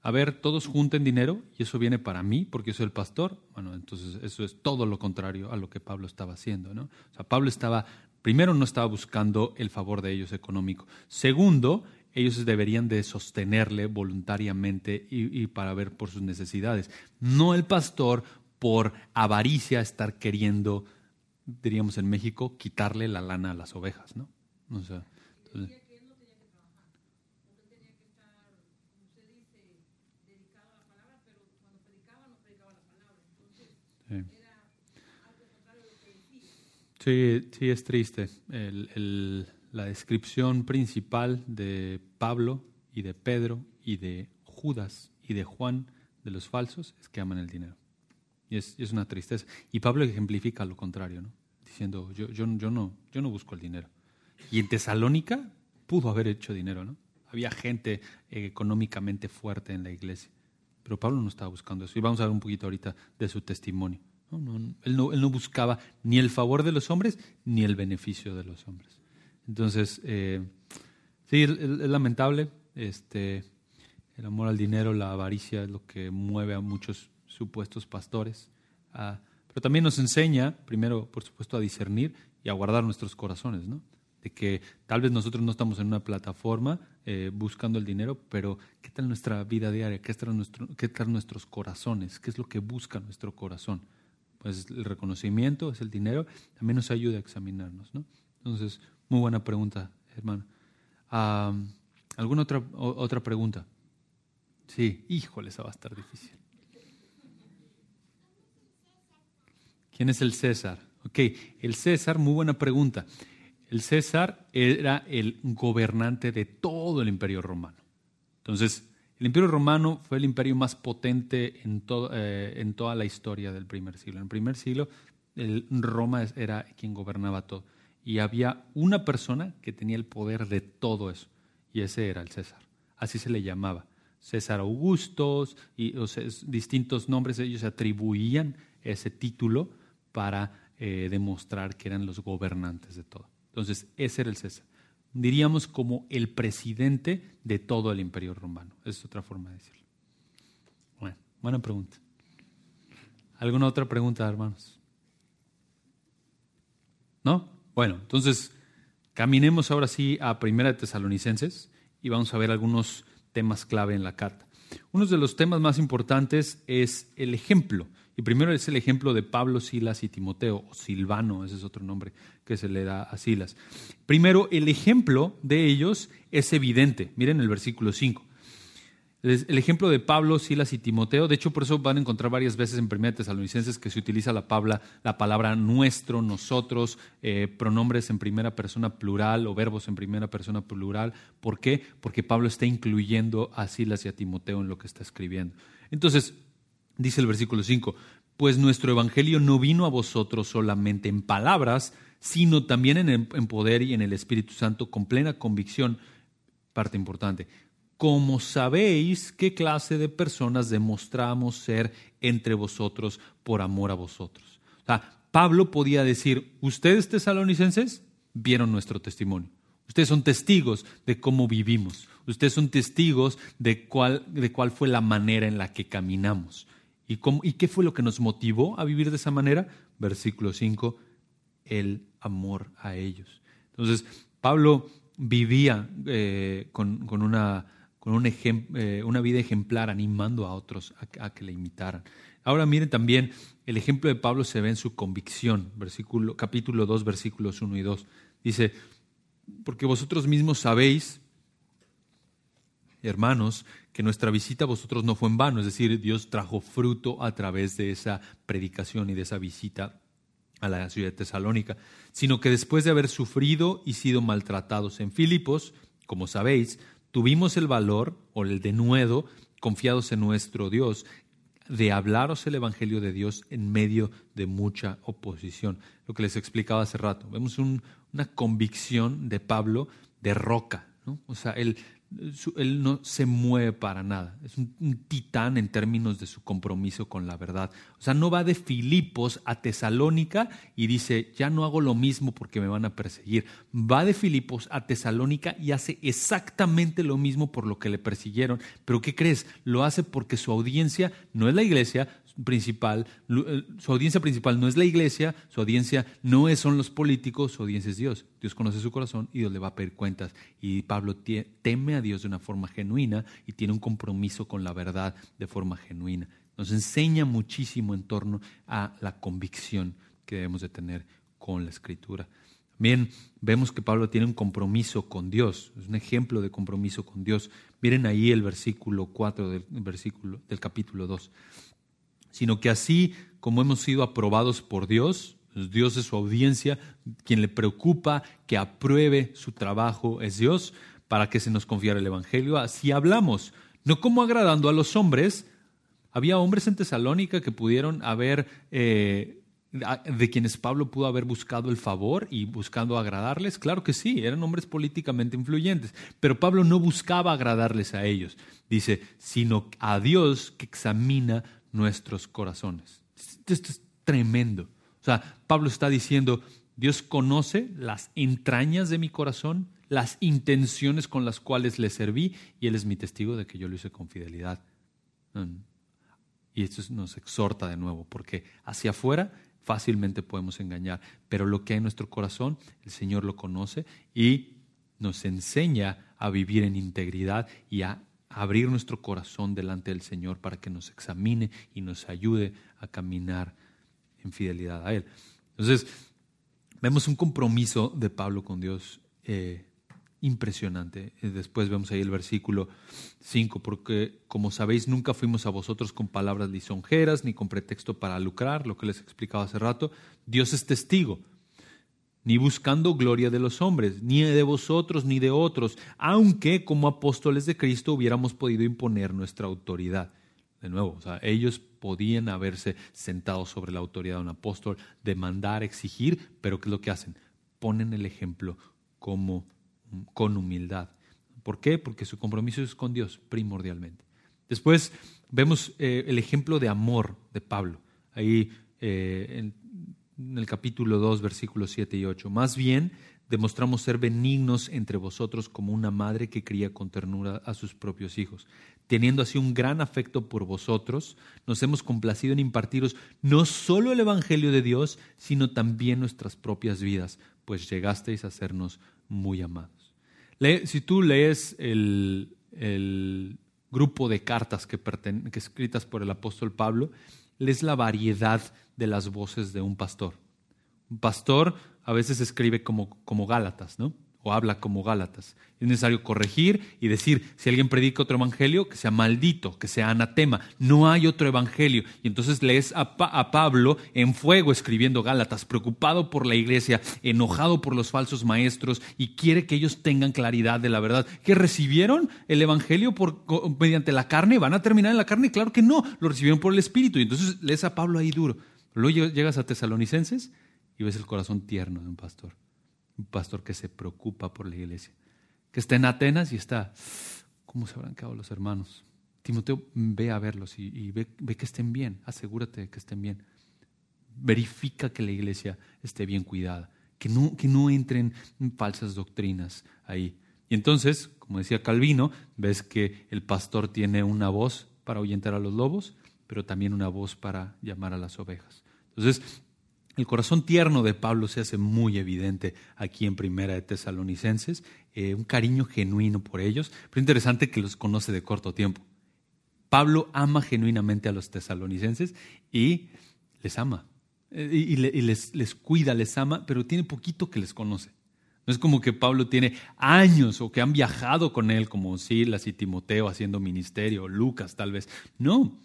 a ver, todos junten dinero y eso viene para mí porque yo soy el pastor, bueno, entonces eso es todo lo contrario a lo que Pablo estaba haciendo. ¿no? O sea, Pablo estaba, primero no estaba buscando el favor de ellos económico. Segundo, ellos deberían de sostenerle voluntariamente y, y, para ver por sus necesidades. No el pastor por avaricia estar queriendo, diríamos en México, quitarle la lana a las ovejas, ¿no? O sea, entonces, Sí, sí es triste. El, el, la descripción principal de Pablo y de Pedro y de Judas y de Juan de los falsos es que aman el dinero. Y es, es, una tristeza. Y Pablo ejemplifica lo contrario, ¿no? diciendo, yo, yo, yo, no, yo no busco el dinero. Y en Tesalónica pudo haber hecho dinero, ¿no? Había gente económicamente fuerte en la iglesia. Pero Pablo no estaba buscando eso. Y vamos a ver un poquito ahorita de su testimonio. No, no, él, no, él no buscaba ni el favor de los hombres ni el beneficio de los hombres. Entonces, eh, sí, es lamentable. Este, el amor al dinero, la avaricia es lo que mueve a muchos supuestos pastores. Pero también nos enseña, primero, por supuesto, a discernir y a guardar nuestros corazones, ¿no? De que tal vez nosotros no estamos en una plataforma eh, buscando el dinero, pero ¿qué tal nuestra vida diaria? ¿Qué tal, nuestro, ¿Qué tal nuestros corazones? ¿Qué es lo que busca nuestro corazón? Pues el reconocimiento, es el dinero, también nos ayuda a examinarnos, ¿no? Entonces, muy buena pregunta, hermano. ¿Alguna otra, otra pregunta? Sí, híjole, esa va a estar difícil. ¿Quién es el César? Ok, el César, muy buena pregunta. El César era el gobernante de todo el imperio romano. Entonces, el imperio romano fue el imperio más potente en, todo, eh, en toda la historia del primer siglo. En el primer siglo, el, Roma era quien gobernaba todo. Y había una persona que tenía el poder de todo eso. Y ese era el César. Así se le llamaba. César Augustos y o distintos nombres, ellos atribuían ese título para eh, demostrar que eran los gobernantes de todo. Entonces, ese era el César. Diríamos como el presidente de todo el imperio romano. Esa es otra forma de decirlo. Bueno, buena pregunta. ¿Alguna otra pregunta, hermanos? ¿No? Bueno, entonces caminemos ahora sí a Primera de Tesalonicenses y vamos a ver algunos temas clave en la carta. Uno de los temas más importantes es el ejemplo. Y primero es el ejemplo de Pablo, Silas y Timoteo, o Silvano, ese es otro nombre que se le da a Silas. Primero, el ejemplo de ellos es evidente. Miren el versículo 5. El ejemplo de Pablo, Silas y Timoteo, de hecho por eso van a encontrar varias veces en 1 Tesalonicenses que se utiliza la palabra, la palabra nuestro, nosotros, eh, pronombres en primera persona plural o verbos en primera persona plural. ¿Por qué? Porque Pablo está incluyendo a Silas y a Timoteo en lo que está escribiendo. Entonces, Dice el versículo 5, pues nuestro Evangelio no vino a vosotros solamente en palabras, sino también en, en poder y en el Espíritu Santo con plena convicción. Parte importante. Como sabéis qué clase de personas demostramos ser entre vosotros por amor a vosotros. O sea, Pablo podía decir, ustedes tesalonicenses vieron nuestro testimonio. Ustedes son testigos de cómo vivimos. Ustedes son testigos de cuál, de cuál fue la manera en la que caminamos. ¿Y, cómo, ¿Y qué fue lo que nos motivó a vivir de esa manera? Versículo 5, el amor a ellos. Entonces, Pablo vivía eh, con, con, una, con un eh, una vida ejemplar, animando a otros a, que le imitaran. Ahora miren también, el ejemplo de Pablo se ve en su convicción, versículo, capítulo 2, versículos 1 y 2. Dice, porque vosotros mismos sabéis hermanos, que nuestra visita a vosotros no fue en vano, es decir, Dios trajo fruto a través de esa predicación y de esa visita a la ciudad de Tesalónica, sino que después de haber sufrido y sido maltratados en Filipos, Como sabéis, tuvimos el valor o el denuedo, confiados en nuestro Dios, de hablaros el Evangelio de Dios en medio de mucha oposición. Lo que les explicaba hace rato. Vemos una convicción de Pablo de roca. ¿no? O sea, él él no se mueve para nada. Es un, titán en términos de su compromiso con la verdad. O sea, no va de Filipos a Tesalónica y dice, ya no hago lo mismo porque me van a perseguir. Va de Filipos a Tesalónica y hace exactamente lo mismo por lo que le persiguieron. Pero ¿qué crees? Lo hace porque su audiencia no es la iglesia, principal, eh, su audiencia principal no es la iglesia, su audiencia no es, son los políticos, su audiencia es Dios. Dios conoce su corazón y Dios le va a pedir cuentas. Y Pablo teme a Dios de una forma genuina y tiene un compromiso con la verdad de forma genuina. Nos enseña muchísimo en torno a la convicción que debemos de tener con la escritura. Bien, vemos que Pablo tiene un compromiso con Dios, es un ejemplo de compromiso con Dios. Miren ahí el versículo 4 del, versículo, del capítulo 2 sino que así como hemos sido aprobados por Dios, Dios es su audiencia, quien le preocupa que apruebe su trabajo es Dios, para que se nos confiara el Evangelio. Así hablamos, no como agradando a los hombres. Había hombres en Tesalónica que pudieron haber, eh, de quienes Pablo pudo haber buscado el favor y buscando agradarles. Claro que sí, eran hombres políticamente influyentes, pero Pablo no buscaba agradarles a ellos. Dice, sino a Dios que examina nuestros corazones. Esto es tremendo. O sea, Pablo está diciendo, Dios conoce las entrañas de mi corazón, las intenciones con las cuales le serví, y Él es mi testigo de que yo lo hice con fidelidad. Mm. Y esto nos exhorta de nuevo, porque hacia afuera fácilmente podemos engañar, pero lo que hay en nuestro corazón, el Señor lo conoce y nos enseña a vivir en integridad y a abrir nuestro corazón delante del Señor para que nos examine y nos ayude a caminar en fidelidad a Él. Entonces, vemos un compromiso de Pablo con Dios eh, impresionante. Eh, después vemos ahí el versículo 5, porque como sabéis, nunca fuimos a vosotros con palabras lisonjeras ni con pretexto para lucrar, lo que les explicaba hace rato. Dios es testigo ni buscando gloria de los hombres, ni de vosotros, ni de otros, aunque como apóstoles de Cristo hubiéramos podido imponer nuestra autoridad. De nuevo, o sea, ellos podían haberse sentado sobre la autoridad de un apóstol, demandar, exigir, pero ¿qué es lo que hacen? Ponen el ejemplo como con humildad. ¿Por qué? Porque su compromiso es con Dios primordialmente. Después vemos eh, el ejemplo de amor de Pablo. Ahí eh, en en el capítulo 2, versículos 7 y 8. Más bien, demostramos ser benignos entre vosotros como una madre que cría con ternura a sus propios hijos. Teniendo así un gran afecto por vosotros, nos hemos complacido en impartiros no solo el Evangelio de Dios, sino también nuestras propias vidas, pues llegasteis a sernos muy amados. si tú lees el, grupo de cartas que, que escritas por el apóstol Pablo, lees la variedad las voces de un pastor. Un pastor a veces escribe como, como Gálatas, ¿no? O habla como Gálatas. Es necesario corregir y decir, si alguien predica otro evangelio, que sea maldito, que sea anatema. No hay otro evangelio. Y entonces lees a, a Pablo en fuego escribiendo Gálatas, preocupado por la iglesia, enojado por los falsos maestros y quiere que ellos tengan claridad de la verdad. ¿Que recibieron el evangelio por, mediante la carne? ¿Van a terminar en la carne? Claro que no, lo recibieron por el Espíritu. Y entonces lees a Pablo ahí duro. Luego llegas a Tesalonicenses y ves el corazón tierno de un pastor. Un pastor que se preocupa por la iglesia. Que está en Atenas y está, ¿cómo se habrán quedado los hermanos? Timoteo, ve a verlos y, ve, que estén bien. Asegúrate de que estén bien. Verifica que la iglesia esté bien cuidada. Que no, que no entren falsas doctrinas ahí. Y entonces, como decía Calvino, ves que el pastor tiene una voz para ahuyentar a los lobos, pero también una voz para llamar a las ovejas. Entonces, el corazón tierno de Pablo se hace muy evidente aquí en Primera de Tesalonicenses, eh, un cariño genuino por ellos, pero interesante que los conoce de corto tiempo. Pablo ama genuinamente a los tesalonicenses y les ama, eh, y, les, les cuida, les ama, pero tiene poquito que les conoce. No es como que Pablo tiene años o que han viajado con él, como Silas y Timoteo haciendo ministerio, Lucas tal vez. No,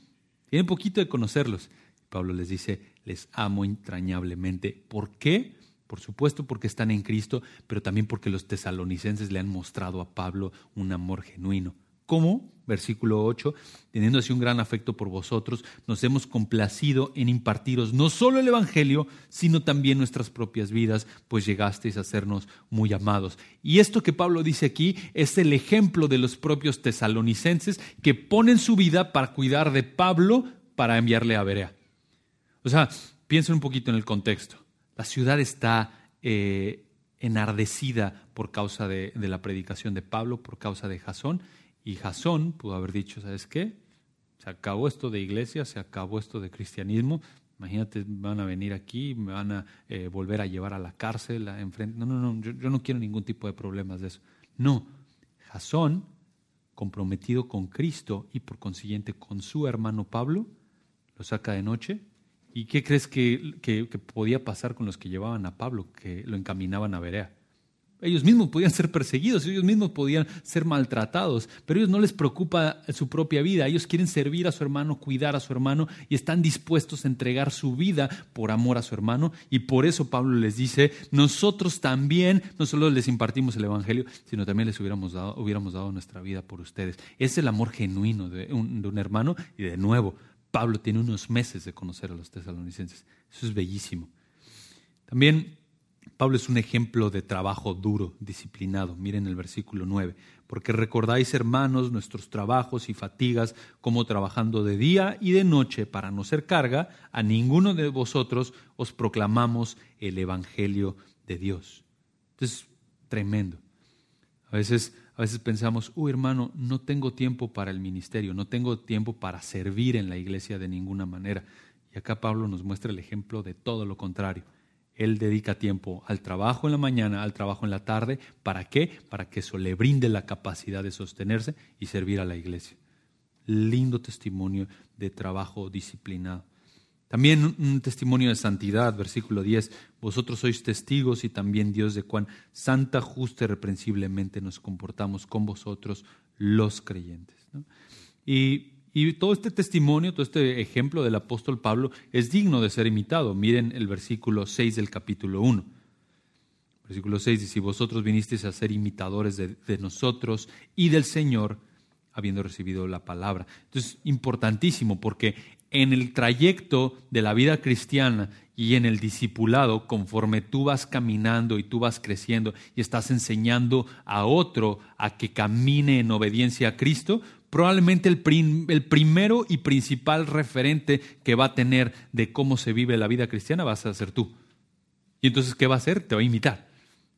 tiene poquito de conocerlos. Pablo les dice, les amo entrañablemente. ¿Por qué? por supuesto porque están en Cristo, pero también porque los tesalonicenses le han mostrado a Pablo un amor genuino. ¿Cómo? Versículo 8, teniendo así un gran afecto por vosotros, nos hemos complacido en impartiros no solo el Evangelio, sino también nuestras propias vidas, pues llegasteis a sernos muy amados. Y esto que Pablo dice aquí es el ejemplo de los propios tesalonicenses que ponen su vida para cuidar de Pablo para enviarle a Berea. O sea, piensen un poquito en el contexto. La ciudad está eh, enardecida por causa de, de la predicación de Pablo, por causa de Jasón, y Jasón pudo haber dicho, ¿sabes qué? Se acabó esto de iglesia, se acabó esto de cristianismo. Imagínate, van a venir aquí, me van a eh, volver a llevar a la cárcel, a enfrente. No, no, no, yo, no quiero ningún tipo de problemas de eso. No, Jasón, comprometido con Cristo y por consiguiente con su hermano Pablo, lo saca de noche. ¿Y qué crees que, que, que podía pasar con los que llevaban a Pablo, que lo encaminaban a Berea? Ellos mismos podían ser perseguidos, ellos mismos podían ser maltratados, pero ellos no les preocupa su propia vida, ellos quieren servir a su hermano, cuidar a su hermano y están dispuestos a entregar su vida por amor a su hermano. Y por eso Pablo les dice, nosotros también no solo les impartimos el Evangelio, sino también les hubiéramos dado, hubiéramos dado nuestra vida por ustedes. Es el amor genuino de un, de un hermano y de nuevo, Pablo tiene unos meses de conocer a los tesalonicenses. Eso es bellísimo. También Pablo es un ejemplo de trabajo duro, disciplinado. Miren el versículo 9. Porque recordáis, hermanos, nuestros trabajos y fatigas, como trabajando de día y de noche para no ser carga, a ninguno de vosotros os proclamamos el Evangelio de Dios. es tremendo. A veces, a veces pensamos, uy hermano, no tengo tiempo para el ministerio, no tengo tiempo para servir en la iglesia de ninguna manera. Y acá Pablo nos muestra el ejemplo de todo lo contrario él dedica tiempo al trabajo en la mañana, al trabajo en la tarde. ¿Para qué? Para que eso le brinde la capacidad de sostenerse y servir a la iglesia. Lindo testimonio de trabajo disciplinado. También un testimonio de santidad, versículo 10. Vosotros sois testigos y también Dios de cuán santa, justa y reprensiblemente nos comportamos con vosotros los creyentes. Y y todo este testimonio, todo este ejemplo del apóstol Pablo es digno de ser imitado. Miren el versículo 6 del capítulo 1. Versículo 6 dice, si vosotros vinisteis a ser imitadores de, de nosotros y del Señor, habiendo recibido la palabra. Entonces, importantísimo, porque en el trayecto de la vida cristiana y en el discipulado, conforme tú vas caminando y tú vas creciendo y estás enseñando a otro a que camine en obediencia a Cristo, probablemente el, el, primero y principal referente que va a tener de cómo se vive la vida cristiana vas a ser tú. Y entonces, ¿qué va a hacer? Te va a imitar.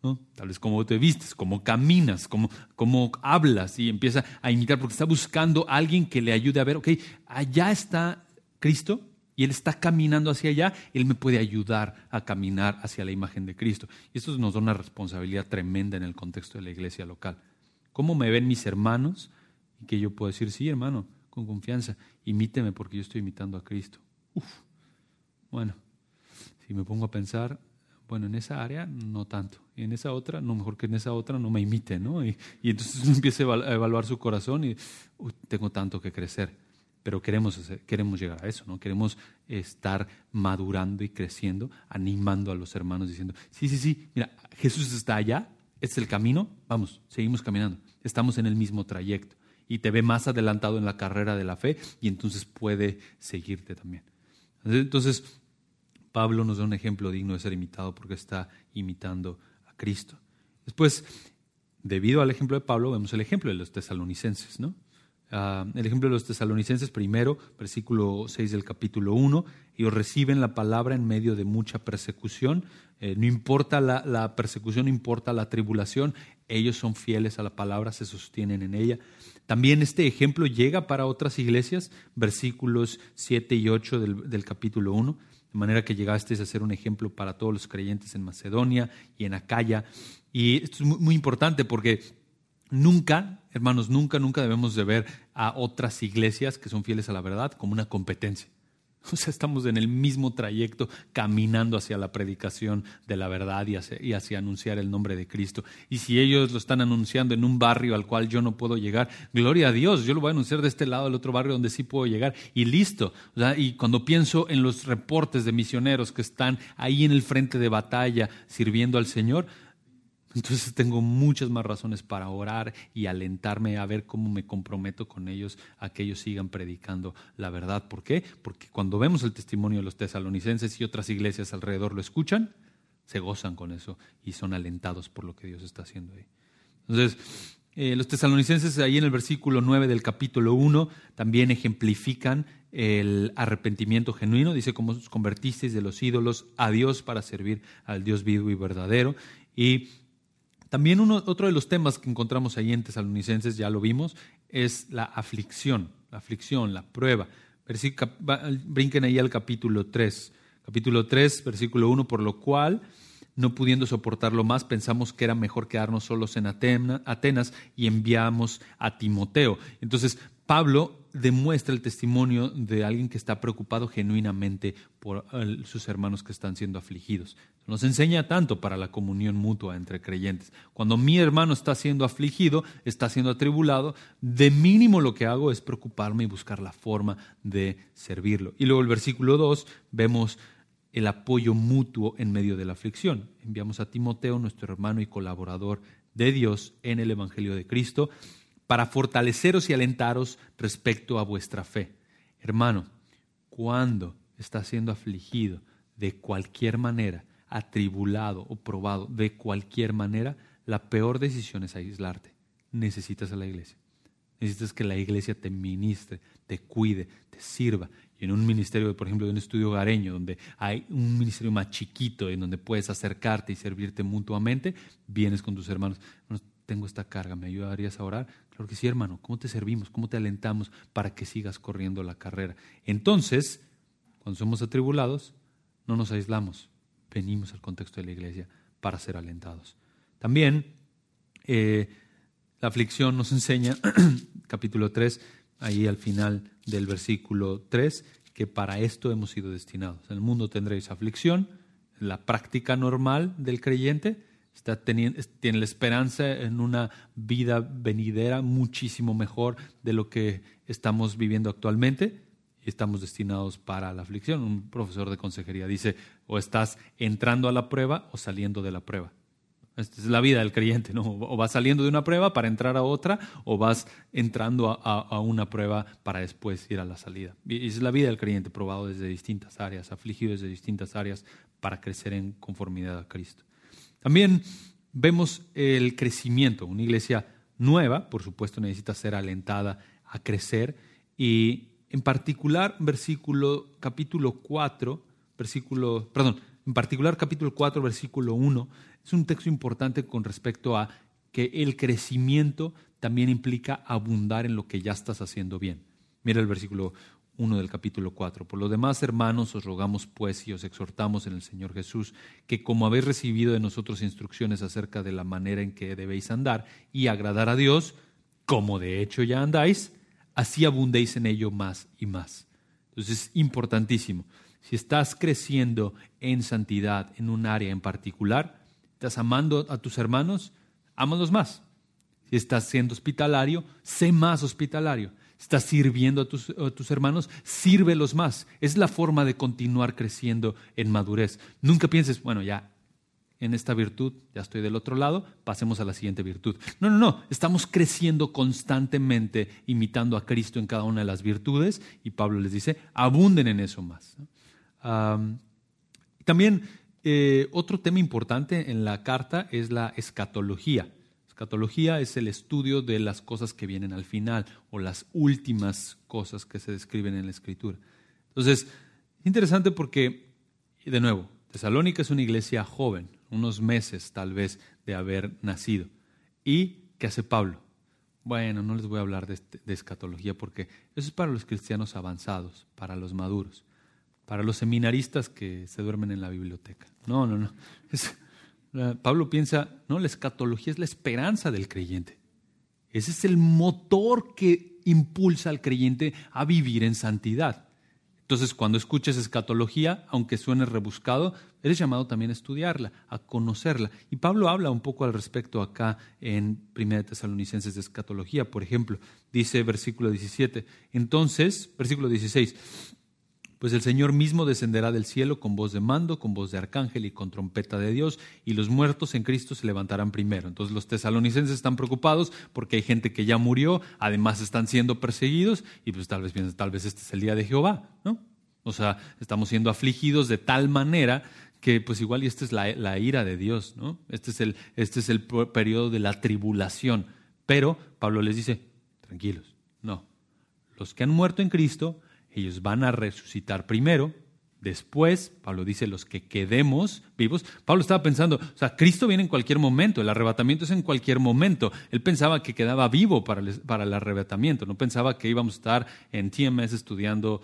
¿no? Tal vez cómo te vistes, cómo caminas, cómo, cómo hablas y empieza a imitar porque está buscando a alguien que le ayude a ver, ok, allá está Cristo y Él está caminando hacia allá, Él me puede ayudar a caminar hacia la imagen de Cristo. Y esto nos da una responsabilidad tremenda en el contexto de la iglesia local. ¿Cómo me ven mis hermanos? Que yo puedo decir, sí, hermano, con confianza, imíteme porque yo estoy imitando a Cristo. Uf. Bueno, si me pongo a pensar, bueno, en esa área no tanto, y en esa otra, no mejor que en esa otra no me imite, ¿no? Y, entonces empieza a evaluar su corazón y tengo tanto que crecer. Pero queremos, queremos llegar a eso, ¿no? Queremos estar madurando y creciendo, animando a los hermanos, diciendo, sí, sí, sí, mira, Jesús está allá, este es el camino, vamos, seguimos caminando, estamos en el mismo trayecto y te ve más adelantado en la carrera de la fe y entonces puede seguirte también. Entonces, Pablo nos da un ejemplo digno de ser imitado porque está imitando a Cristo. Después, debido al ejemplo de Pablo, vemos el ejemplo de los tesalonicenses, ¿no? Uh, el ejemplo de los tesalonicenses, primero, versículo 6 del capítulo 1, ellos reciben la palabra en medio de mucha persecución, eh, no importa la, la, persecución, no importa la tribulación, ellos son fieles a la palabra, se sostienen en ella. También este ejemplo llega para otras iglesias, versículos 7 y 8 del, capítulo 1, de manera que llegasteis a ser un ejemplo para todos los creyentes en Macedonia y en Acaya. Y esto es muy, muy importante porque Nunca, hermanos, nunca, nunca debemos de ver a otras iglesias que son fieles a la verdad como una competencia. O sea, estamos en el mismo trayecto caminando hacia la predicación de la verdad y hacia, y hacia, anunciar el nombre de Cristo. Y si ellos lo están anunciando en un barrio al cual yo no puedo llegar, gloria a Dios, yo lo voy a anunciar de este lado del otro barrio donde sí puedo llegar y listo. Y cuando pienso en los reportes de misioneros que están ahí en el frente de batalla sirviendo al Señor, entonces tengo muchas más razones para orar y alentarme a ver cómo me comprometo con ellos a que ellos sigan predicando la verdad. ¿Por qué? Porque cuando vemos el testimonio de los tesalonicenses y otras iglesias alrededor lo escuchan, se gozan con eso y son alentados por lo que Dios está haciendo ahí. Entonces, eh, los tesalonicenses ahí en el versículo 9 del capítulo 1 también ejemplifican el arrepentimiento genuino. Dice, como os convertisteis de los ídolos a Dios para servir al Dios vivo y verdadero. Y también uno, otro de los temas que encontramos ahí en Tesalonicenses, ya lo vimos, es la aflicción, la aflicción, la prueba. Brinquen ahí al capítulo 3. Capítulo 3, versículo 1, por lo cual, no pudiendo soportarlo más, pensamos que era mejor quedarnos solos en Atenas y enviamos a Timoteo. Entonces, Pablo demuestra el testimonio de alguien que está preocupado genuinamente por sus hermanos que están siendo afligidos. Nos enseña tanto para la comunión mutua entre creyentes. Cuando mi hermano está siendo afligido, está siendo atribulado, de mínimo lo que hago es preocuparme y buscar la forma de servirlo. Y luego el versículo 2 vemos el apoyo mutuo en medio de la aflicción. Enviamos a Timoteo, nuestro hermano y colaborador de Dios en el Evangelio de Cristo, para fortaleceros y alentaros respecto a vuestra fe. Hermano, cuando estás siendo afligido de cualquier manera, atribulado o probado de cualquier manera, la peor decisión es aislarte. Necesitas a la iglesia. Necesitas que la iglesia te ministre, te cuide, te sirva. Y en un ministerio, por ejemplo, de un estudio hogareño, donde hay un ministerio más chiquito, en donde puedes acercarte y servirte mutuamente, vienes con tus hermanos tengo esta carga, ¿me ayudarías a orar? Claro que sí, hermano, ¿cómo te servimos? ¿Cómo te alentamos para que sigas corriendo la carrera? Entonces, cuando somos atribulados, no nos aislamos, venimos al contexto de la iglesia para ser alentados. También eh, la aflicción nos enseña, capítulo 3, ahí al final del versículo 3, que para esto hemos sido destinados. En el mundo tendréis aflicción, la práctica normal del creyente, está teniendo, tiene la esperanza en una vida venidera muchísimo mejor de lo que estamos viviendo actualmente y estamos destinados para la aflicción. Un profesor de consejería dice, o estás entrando a la prueba o saliendo de la prueba. Esta es la vida del creyente, ¿no? O vas saliendo de una prueba para entrar a otra, o vas entrando a, una prueba para después ir a la salida. Y es la vida del creyente, probado desde distintas áreas, afligido desde distintas áreas para crecer en conformidad a Cristo. También vemos el crecimiento. Una iglesia nueva, por supuesto, necesita ser alentada a crecer y en particular versículo capítulo 4, versículo, perdón, en particular capítulo 4, versículo 1, es un texto importante con respecto a que el crecimiento también implica abundar en lo que ya estás haciendo bien. Mira el versículo 1 del capítulo 4. Por lo demás, hermanos, os rogamos pues y os exhortamos en el Señor Jesús, que como habéis recibido de nosotros instrucciones acerca de la manera en que debéis andar y agradar a Dios, como de hecho ya andáis, así abundéis en ello más y más. Entonces es importantísimo. Si estás creciendo en santidad en un área en particular, estás amando a tus hermanos, ámalos más. Si estás siendo hospitalario, sé más hospitalario estás sirviendo a tus, hermanos, sírvelos más. Es la forma de continuar creciendo en madurez. Nunca pienses, bueno, ya en esta virtud, ya estoy del otro lado, pasemos a la siguiente virtud. No, no, no, estamos creciendo constantemente imitando a Cristo en cada una de las virtudes y Pablo les dice, abunden en eso más. También eh, otro tema importante en la carta es la escatología. Escatología es el estudio de las cosas que vienen al final o las últimas cosas que se describen en la Escritura. Entonces, es interesante porque, de nuevo, Tesalónica es una iglesia joven, unos meses tal vez de haber nacido. ¿Y qué hace Pablo? Bueno, no les voy a hablar de, este, de escatología porque eso es para los cristianos avanzados, para los maduros, para los seminaristas que se duermen en la biblioteca. No, no, no. Pablo piensa, no, la escatología es la esperanza del creyente. Ese es el motor que impulsa al creyente a vivir en santidad. Entonces, cuando escuches escatología, aunque suene rebuscado, eres llamado también a estudiarla, a conocerla. Y Pablo habla un poco al respecto acá en 1 Tesalonicenses de escatología, por ejemplo. Dice versículo 17. Entonces, versículo 16. Pues el Señor mismo descenderá del cielo con voz de mando, con voz de arcángel y con trompeta de Dios, y los muertos en Cristo se levantarán primero. Entonces los tesalonicenses están preocupados porque hay gente que ya murió, además están siendo perseguidos, y pues tal vez piensan, tal vez este es el día de Jehová, ¿no? O sea, estamos siendo afligidos de tal manera que pues igual y esta es la, ira de Dios, ¿no? Este es, el, este es el periodo de la tribulación. Pero Pablo les dice, tranquilos, no. Los que han muerto en Cristo ellos van a resucitar primero, después, Pablo dice, los que quedemos vivos. Pablo estaba pensando, o sea, Cristo viene en cualquier momento, el arrebatamiento es en cualquier momento. Él pensaba que quedaba vivo para el, arrebatamiento, no pensaba que íbamos a estar en TMS estudiando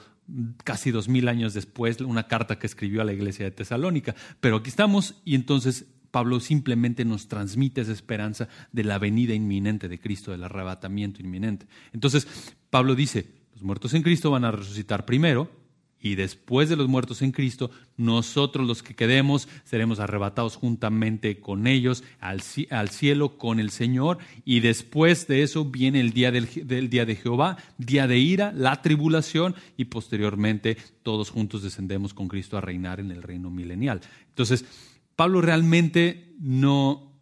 casi dos mil años después una carta que escribió a la iglesia de Tesalónica. Pero aquí estamos y entonces Pablo simplemente nos transmite esa esperanza de la venida inminente de Cristo, del arrebatamiento inminente. Entonces, Pablo dice, los muertos en Cristo van a resucitar primero y después de los muertos en Cristo, nosotros los que quedemos seremos arrebatados juntamente con ellos al, cielo con el Señor y después de eso viene el día del, del día de Jehová, día de ira, la tribulación y posteriormente todos juntos descendemos con Cristo a reinar en el reino milenial. Entonces, Pablo realmente no,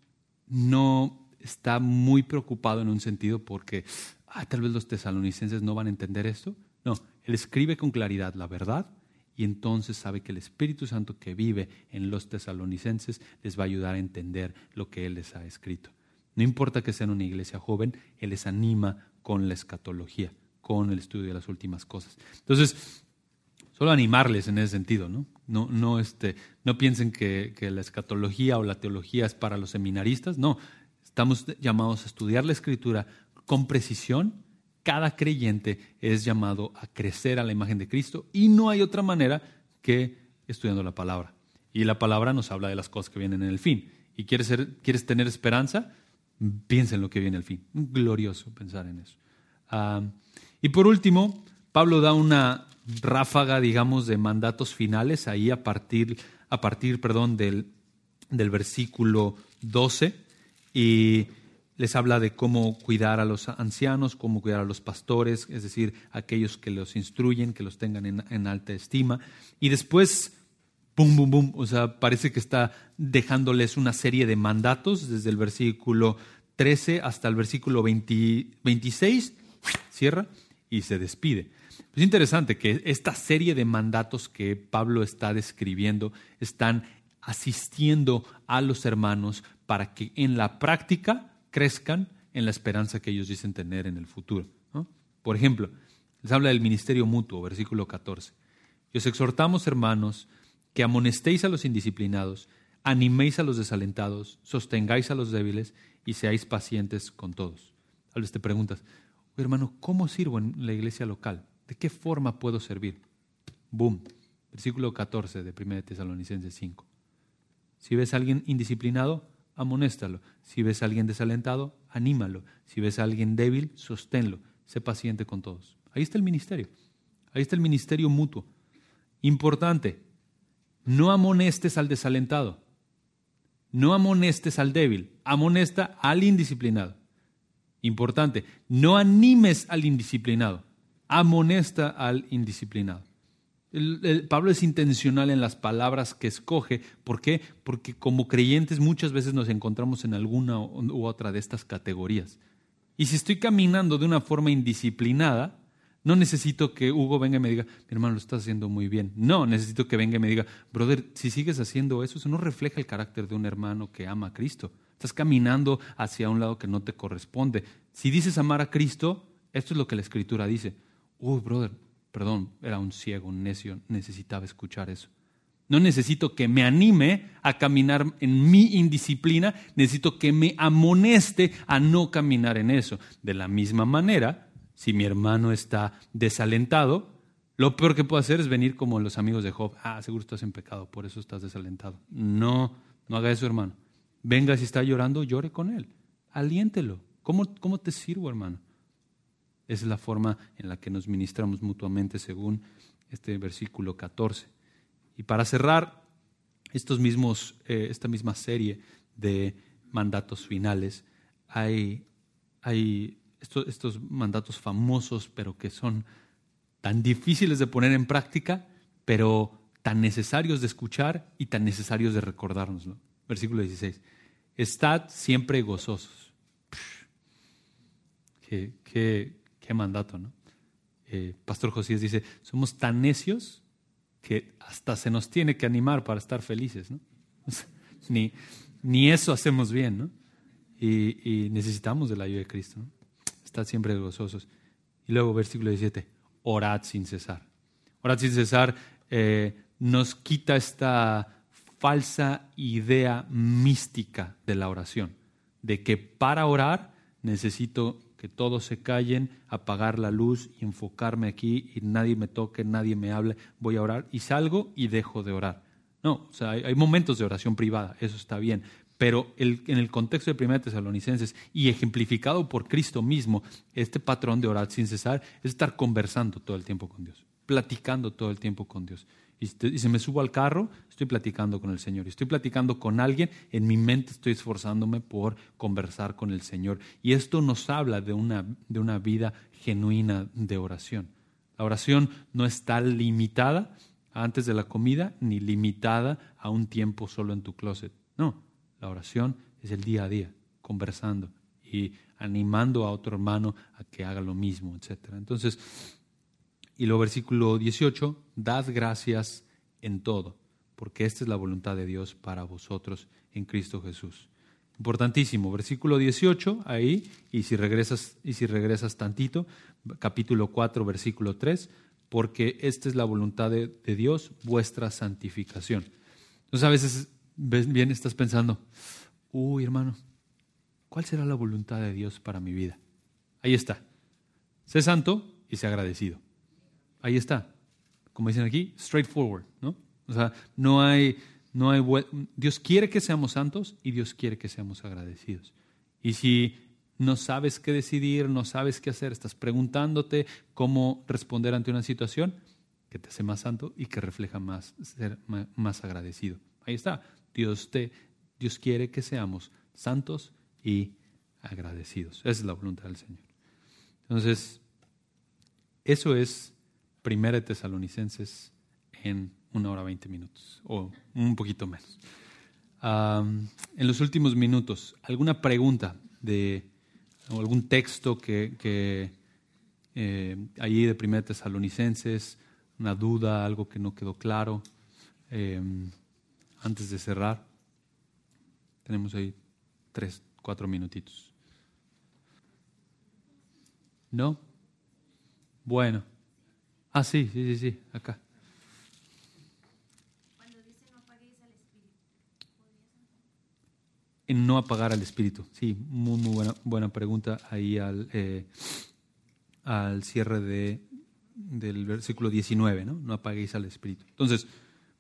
no está muy preocupado en un sentido porque ah, tal vez los tesalonicenses no van a entender esto. No, él escribe con claridad la verdad y entonces sabe que el Espíritu Santo que vive en los tesalonicenses les va a ayudar a entender lo que él les ha escrito. No importa que sean una iglesia joven, él les anima con la escatología, con el estudio de las últimas cosas. Entonces, solo animarles en ese sentido, ¿no? No, no, este, no piensen que, que la escatología o la teología es para los seminaristas, no. Estamos llamados a estudiar la escritura con precisión, cada creyente es llamado a crecer a la imagen de Cristo y no hay otra manera que estudiando la palabra. Y la palabra nos habla de las cosas que vienen en el fin. ¿Y quieres, ser, quieres tener esperanza? Piensa en lo que viene al fin. Glorioso pensar en eso. Ah, y por último, Pablo da una ráfaga, digamos, de mandatos finales ahí a partir, a partir perdón, del, del versículo 12. Y les habla de cómo cuidar a los ancianos, cómo cuidar a los pastores, es decir, aquellos que los instruyen, que los tengan en, alta estima. Y después, bum, bum, bum, o sea, parece que está dejándoles una serie de mandatos desde el versículo 13 hasta el versículo 26, cierra y se despide. Es interesante que esta serie de mandatos que Pablo está describiendo están asistiendo a los hermanos para que en la práctica crezcan en la esperanza que ellos dicen tener en el futuro. Por ejemplo, les habla del ministerio mutuo, versículo 14. Y os exhortamos, hermanos, que amonestéis a los indisciplinados, animéis a los desalentados, sostengáis a los débiles y seáis pacientes con todos. Tal vez te preguntas, hermano, ¿cómo sirvo en la iglesia local? ¿De qué forma puedo servir? Boom. Versículo 14 de 1 Tesalonicenses 5. Si ves a alguien indisciplinado, amonéstalo. Si ves a alguien desalentado, anímalo. Si ves a alguien débil, sosténlo. Sé paciente con todos. Ahí está el ministerio. Ahí está el ministerio mutuo. Importante, no amonestes al desalentado. No amonestes al débil. Amonesta al indisciplinado. Importante, no animes al indisciplinado. Amonesta al indisciplinado. Pablo es intencional en las palabras que escoge. ¿Por qué? Porque como creyentes muchas veces nos encontramos en alguna u otra de estas categorías. Y si estoy caminando de una forma indisciplinada, no necesito que Hugo venga y me diga, mi hermano, lo estás haciendo muy bien. No, necesito que venga y me diga, brother, si sigues haciendo eso, eso no refleja el carácter de un hermano que ama a Cristo. Estás caminando hacia un lado que no te corresponde. Si dices amar a Cristo, esto es lo que la Escritura dice. Uy, brother, Perdón, era un ciego, un necio, necesitaba escuchar eso. No necesito que me anime a caminar en mi indisciplina, necesito que me amoneste a no caminar en eso. De la misma manera, si mi hermano está desalentado, lo peor que puedo hacer es venir como los amigos de Job. Ah, seguro estás en pecado, por eso estás desalentado. No, no haga eso, hermano. Venga, si está llorando, llore con él. Aliéntelo. ¿Cómo, cómo te sirvo, hermano? Esa es la forma en la que nos ministramos mutuamente según este versículo 14. Y para cerrar estos mismos, eh, esta misma serie de mandatos finales, hay, hay estos, mandatos famosos, pero que son tan difíciles de poner en práctica, pero tan necesarios de escuchar y tan necesarios de recordarnos. Versículo 16. Estad siempre gozosos. Qué, mandato, ¿no? Eh, Pastor Josías dice, somos tan necios que hasta se nos tiene que animar para estar felices, ¿no? ni, ni eso hacemos bien, ¿no? Y, y, necesitamos de la ayuda de Cristo, ¿no? Estad siempre gozosos. Y luego, versículo 17, orad sin cesar. Orad sin cesar eh, nos quita esta falsa idea mística de la oración, de que para orar necesito que todos se callen, apagar la luz y enfocarme aquí y nadie me toque, nadie me hable, voy a orar y salgo y dejo de orar. No, o sea, hay, momentos de oración privada, eso está bien, pero en el contexto de 1 Tesalonicenses y ejemplificado por Cristo mismo, este patrón de orar sin cesar es estar conversando todo el tiempo con Dios, platicando todo el tiempo con Dios. Y si me subo al carro, estoy platicando con el Señor. Y estoy platicando con alguien, en mi mente estoy esforzándome por conversar con el Señor. Y esto nos habla de una, de una vida genuina de oración. La oración no está limitada antes de la comida ni limitada a un tiempo solo en tu closet. No, la oración es el día a día, conversando y animando a otro hermano a que haga lo mismo, etc. Entonces, y luego versículo 18, dad gracias en todo, porque esta es la voluntad de Dios para vosotros en Cristo Jesús. Importantísimo, versículo 18, ahí, y si regresas, y si regresas tantito, capítulo 4, versículo 3, porque esta es la voluntad de, de Dios, vuestra santificación. Entonces a veces bien estás pensando, uy hermano, ¿cuál será la voluntad de Dios para mi vida? Ahí está. Sé santo y sé agradecido. Ahí está. Como dicen aquí, straightforward, ¿no? O sea, no hay, no hay, Dios quiere que seamos santos y Dios quiere que seamos agradecidos. Y si no sabes qué decidir, no sabes qué hacer, estás preguntándote cómo responder ante una situación que te hace más santo y que refleja más ser más agradecido. Ahí está. Dios te Dios quiere que seamos santos y agradecidos. Esa es la voluntad del Señor. Entonces, eso es Primera de Tesalonicenses en una hora veinte minutos, o un poquito menos. en los últimos minutos, ¿alguna pregunta de algún texto que, que eh, allí de Primera de Tesalonicenses, una duda, algo que no quedó claro, em, antes de cerrar? Tenemos ahí tres, cuatro minutitos. ¿No? Bueno. Ah, sí, sí, sí, sí, acá. Cuando dice no apaguéis al espíritu. En no apagar al espíritu, sí, muy, muy buena, buena pregunta ahí al, eh, al cierre de, del versículo 19, ¿no? No apaguéis al espíritu. Entonces,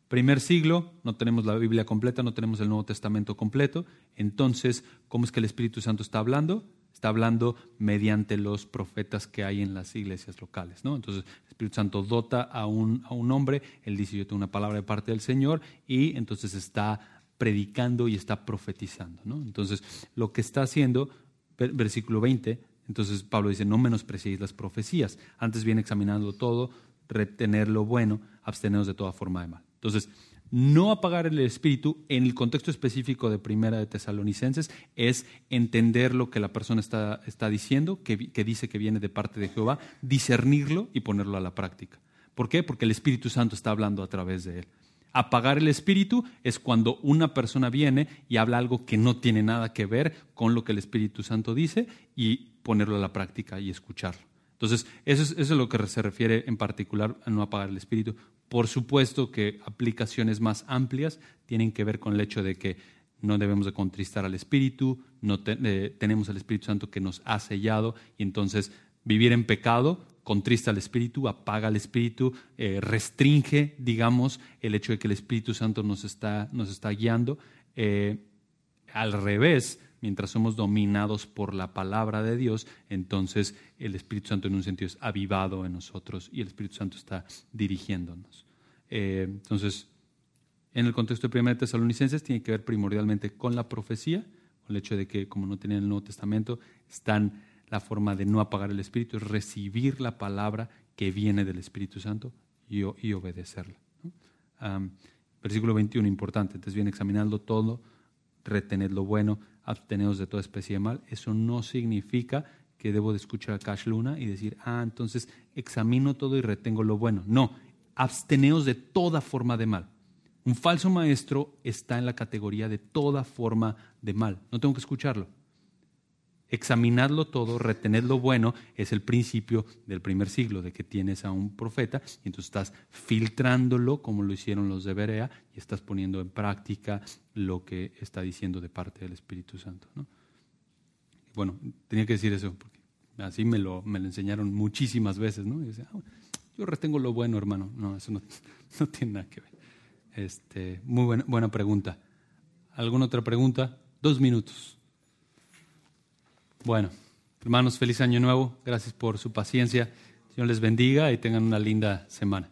primer siglo, no tenemos la Biblia completa, no tenemos el Nuevo Testamento completo, entonces, ¿cómo es que el Espíritu Santo está hablando? Está hablando mediante los profetas que hay en las iglesias locales. ¿no? Entonces, el Espíritu Santo dota a un, a un hombre, él dice, yo tengo una palabra de parte del Señor, y entonces está predicando y está profetizando. ¿no? Entonces, lo que está haciendo, versículo 20, entonces Pablo dice, no menospreciéis las profecías, antes bien examinando todo, retener lo bueno, absteneros de toda forma de mal. Entonces, no apagar el espíritu en el contexto específico de Primera de Tesalonicenses es entender lo que la persona está, está diciendo, que, que, dice que viene de parte de Jehová, discernirlo y ponerlo a la práctica. ¿Por qué? Porque el Espíritu Santo está hablando a través de él. Apagar el espíritu es cuando una persona viene y habla algo que no tiene nada que ver con lo que el Espíritu Santo dice y ponerlo a la práctica y escucharlo. Entonces, eso es, eso es lo que se refiere en particular a no apagar el espíritu. Por supuesto que aplicaciones más amplias tienen que ver con el hecho de que no debemos de contristar al Espíritu, no eh, tenemos al Espíritu Santo que nos ha sellado y entonces vivir en pecado contrista al Espíritu, apaga al Espíritu, eh, restringe, digamos, el hecho de que el Espíritu Santo nos está, nos está guiando. Eh, al revés, mientras somos dominados por la palabra de Dios, entonces el Espíritu Santo en un sentido es avivado en nosotros y el Espíritu Santo está dirigiéndonos. Eh, entonces, en el contexto de 1 Tesalonicenses tiene que ver primordialmente con la profecía, con el hecho de que como no tenían el Nuevo Testamento, están la forma de no apagar el Espíritu, es recibir la palabra que viene del Espíritu Santo y, obedecerla. versículo 21, importante. Entonces viene examinando todo, retened lo bueno, absteneos de toda especie de mal. Eso no significa que debo de escuchar a Cash Luna y decir, ah, entonces examino todo y retengo lo bueno. No, absteneos de toda forma de mal. Un falso maestro está en la categoría de toda forma de mal. No tengo que escucharlo. Examinadlo todo, retened lo bueno, es el principio del primer siglo, de que tienes a un profeta y entonces estás filtrándolo como lo hicieron los de Berea y estás poniendo en práctica lo que está diciendo de parte del Espíritu Santo. Bueno, tenía que decir eso, porque así me lo, me lo enseñaron muchísimas veces. ¿no? Ah, yo retengo lo bueno, hermano. No, eso no, no tiene nada que ver. Este, muy buena, buena pregunta. ¿Alguna otra pregunta? Dos minutos. Bueno, hermanos, feliz año nuevo. Gracias por su paciencia. Señor les bendiga y tengan una linda semana.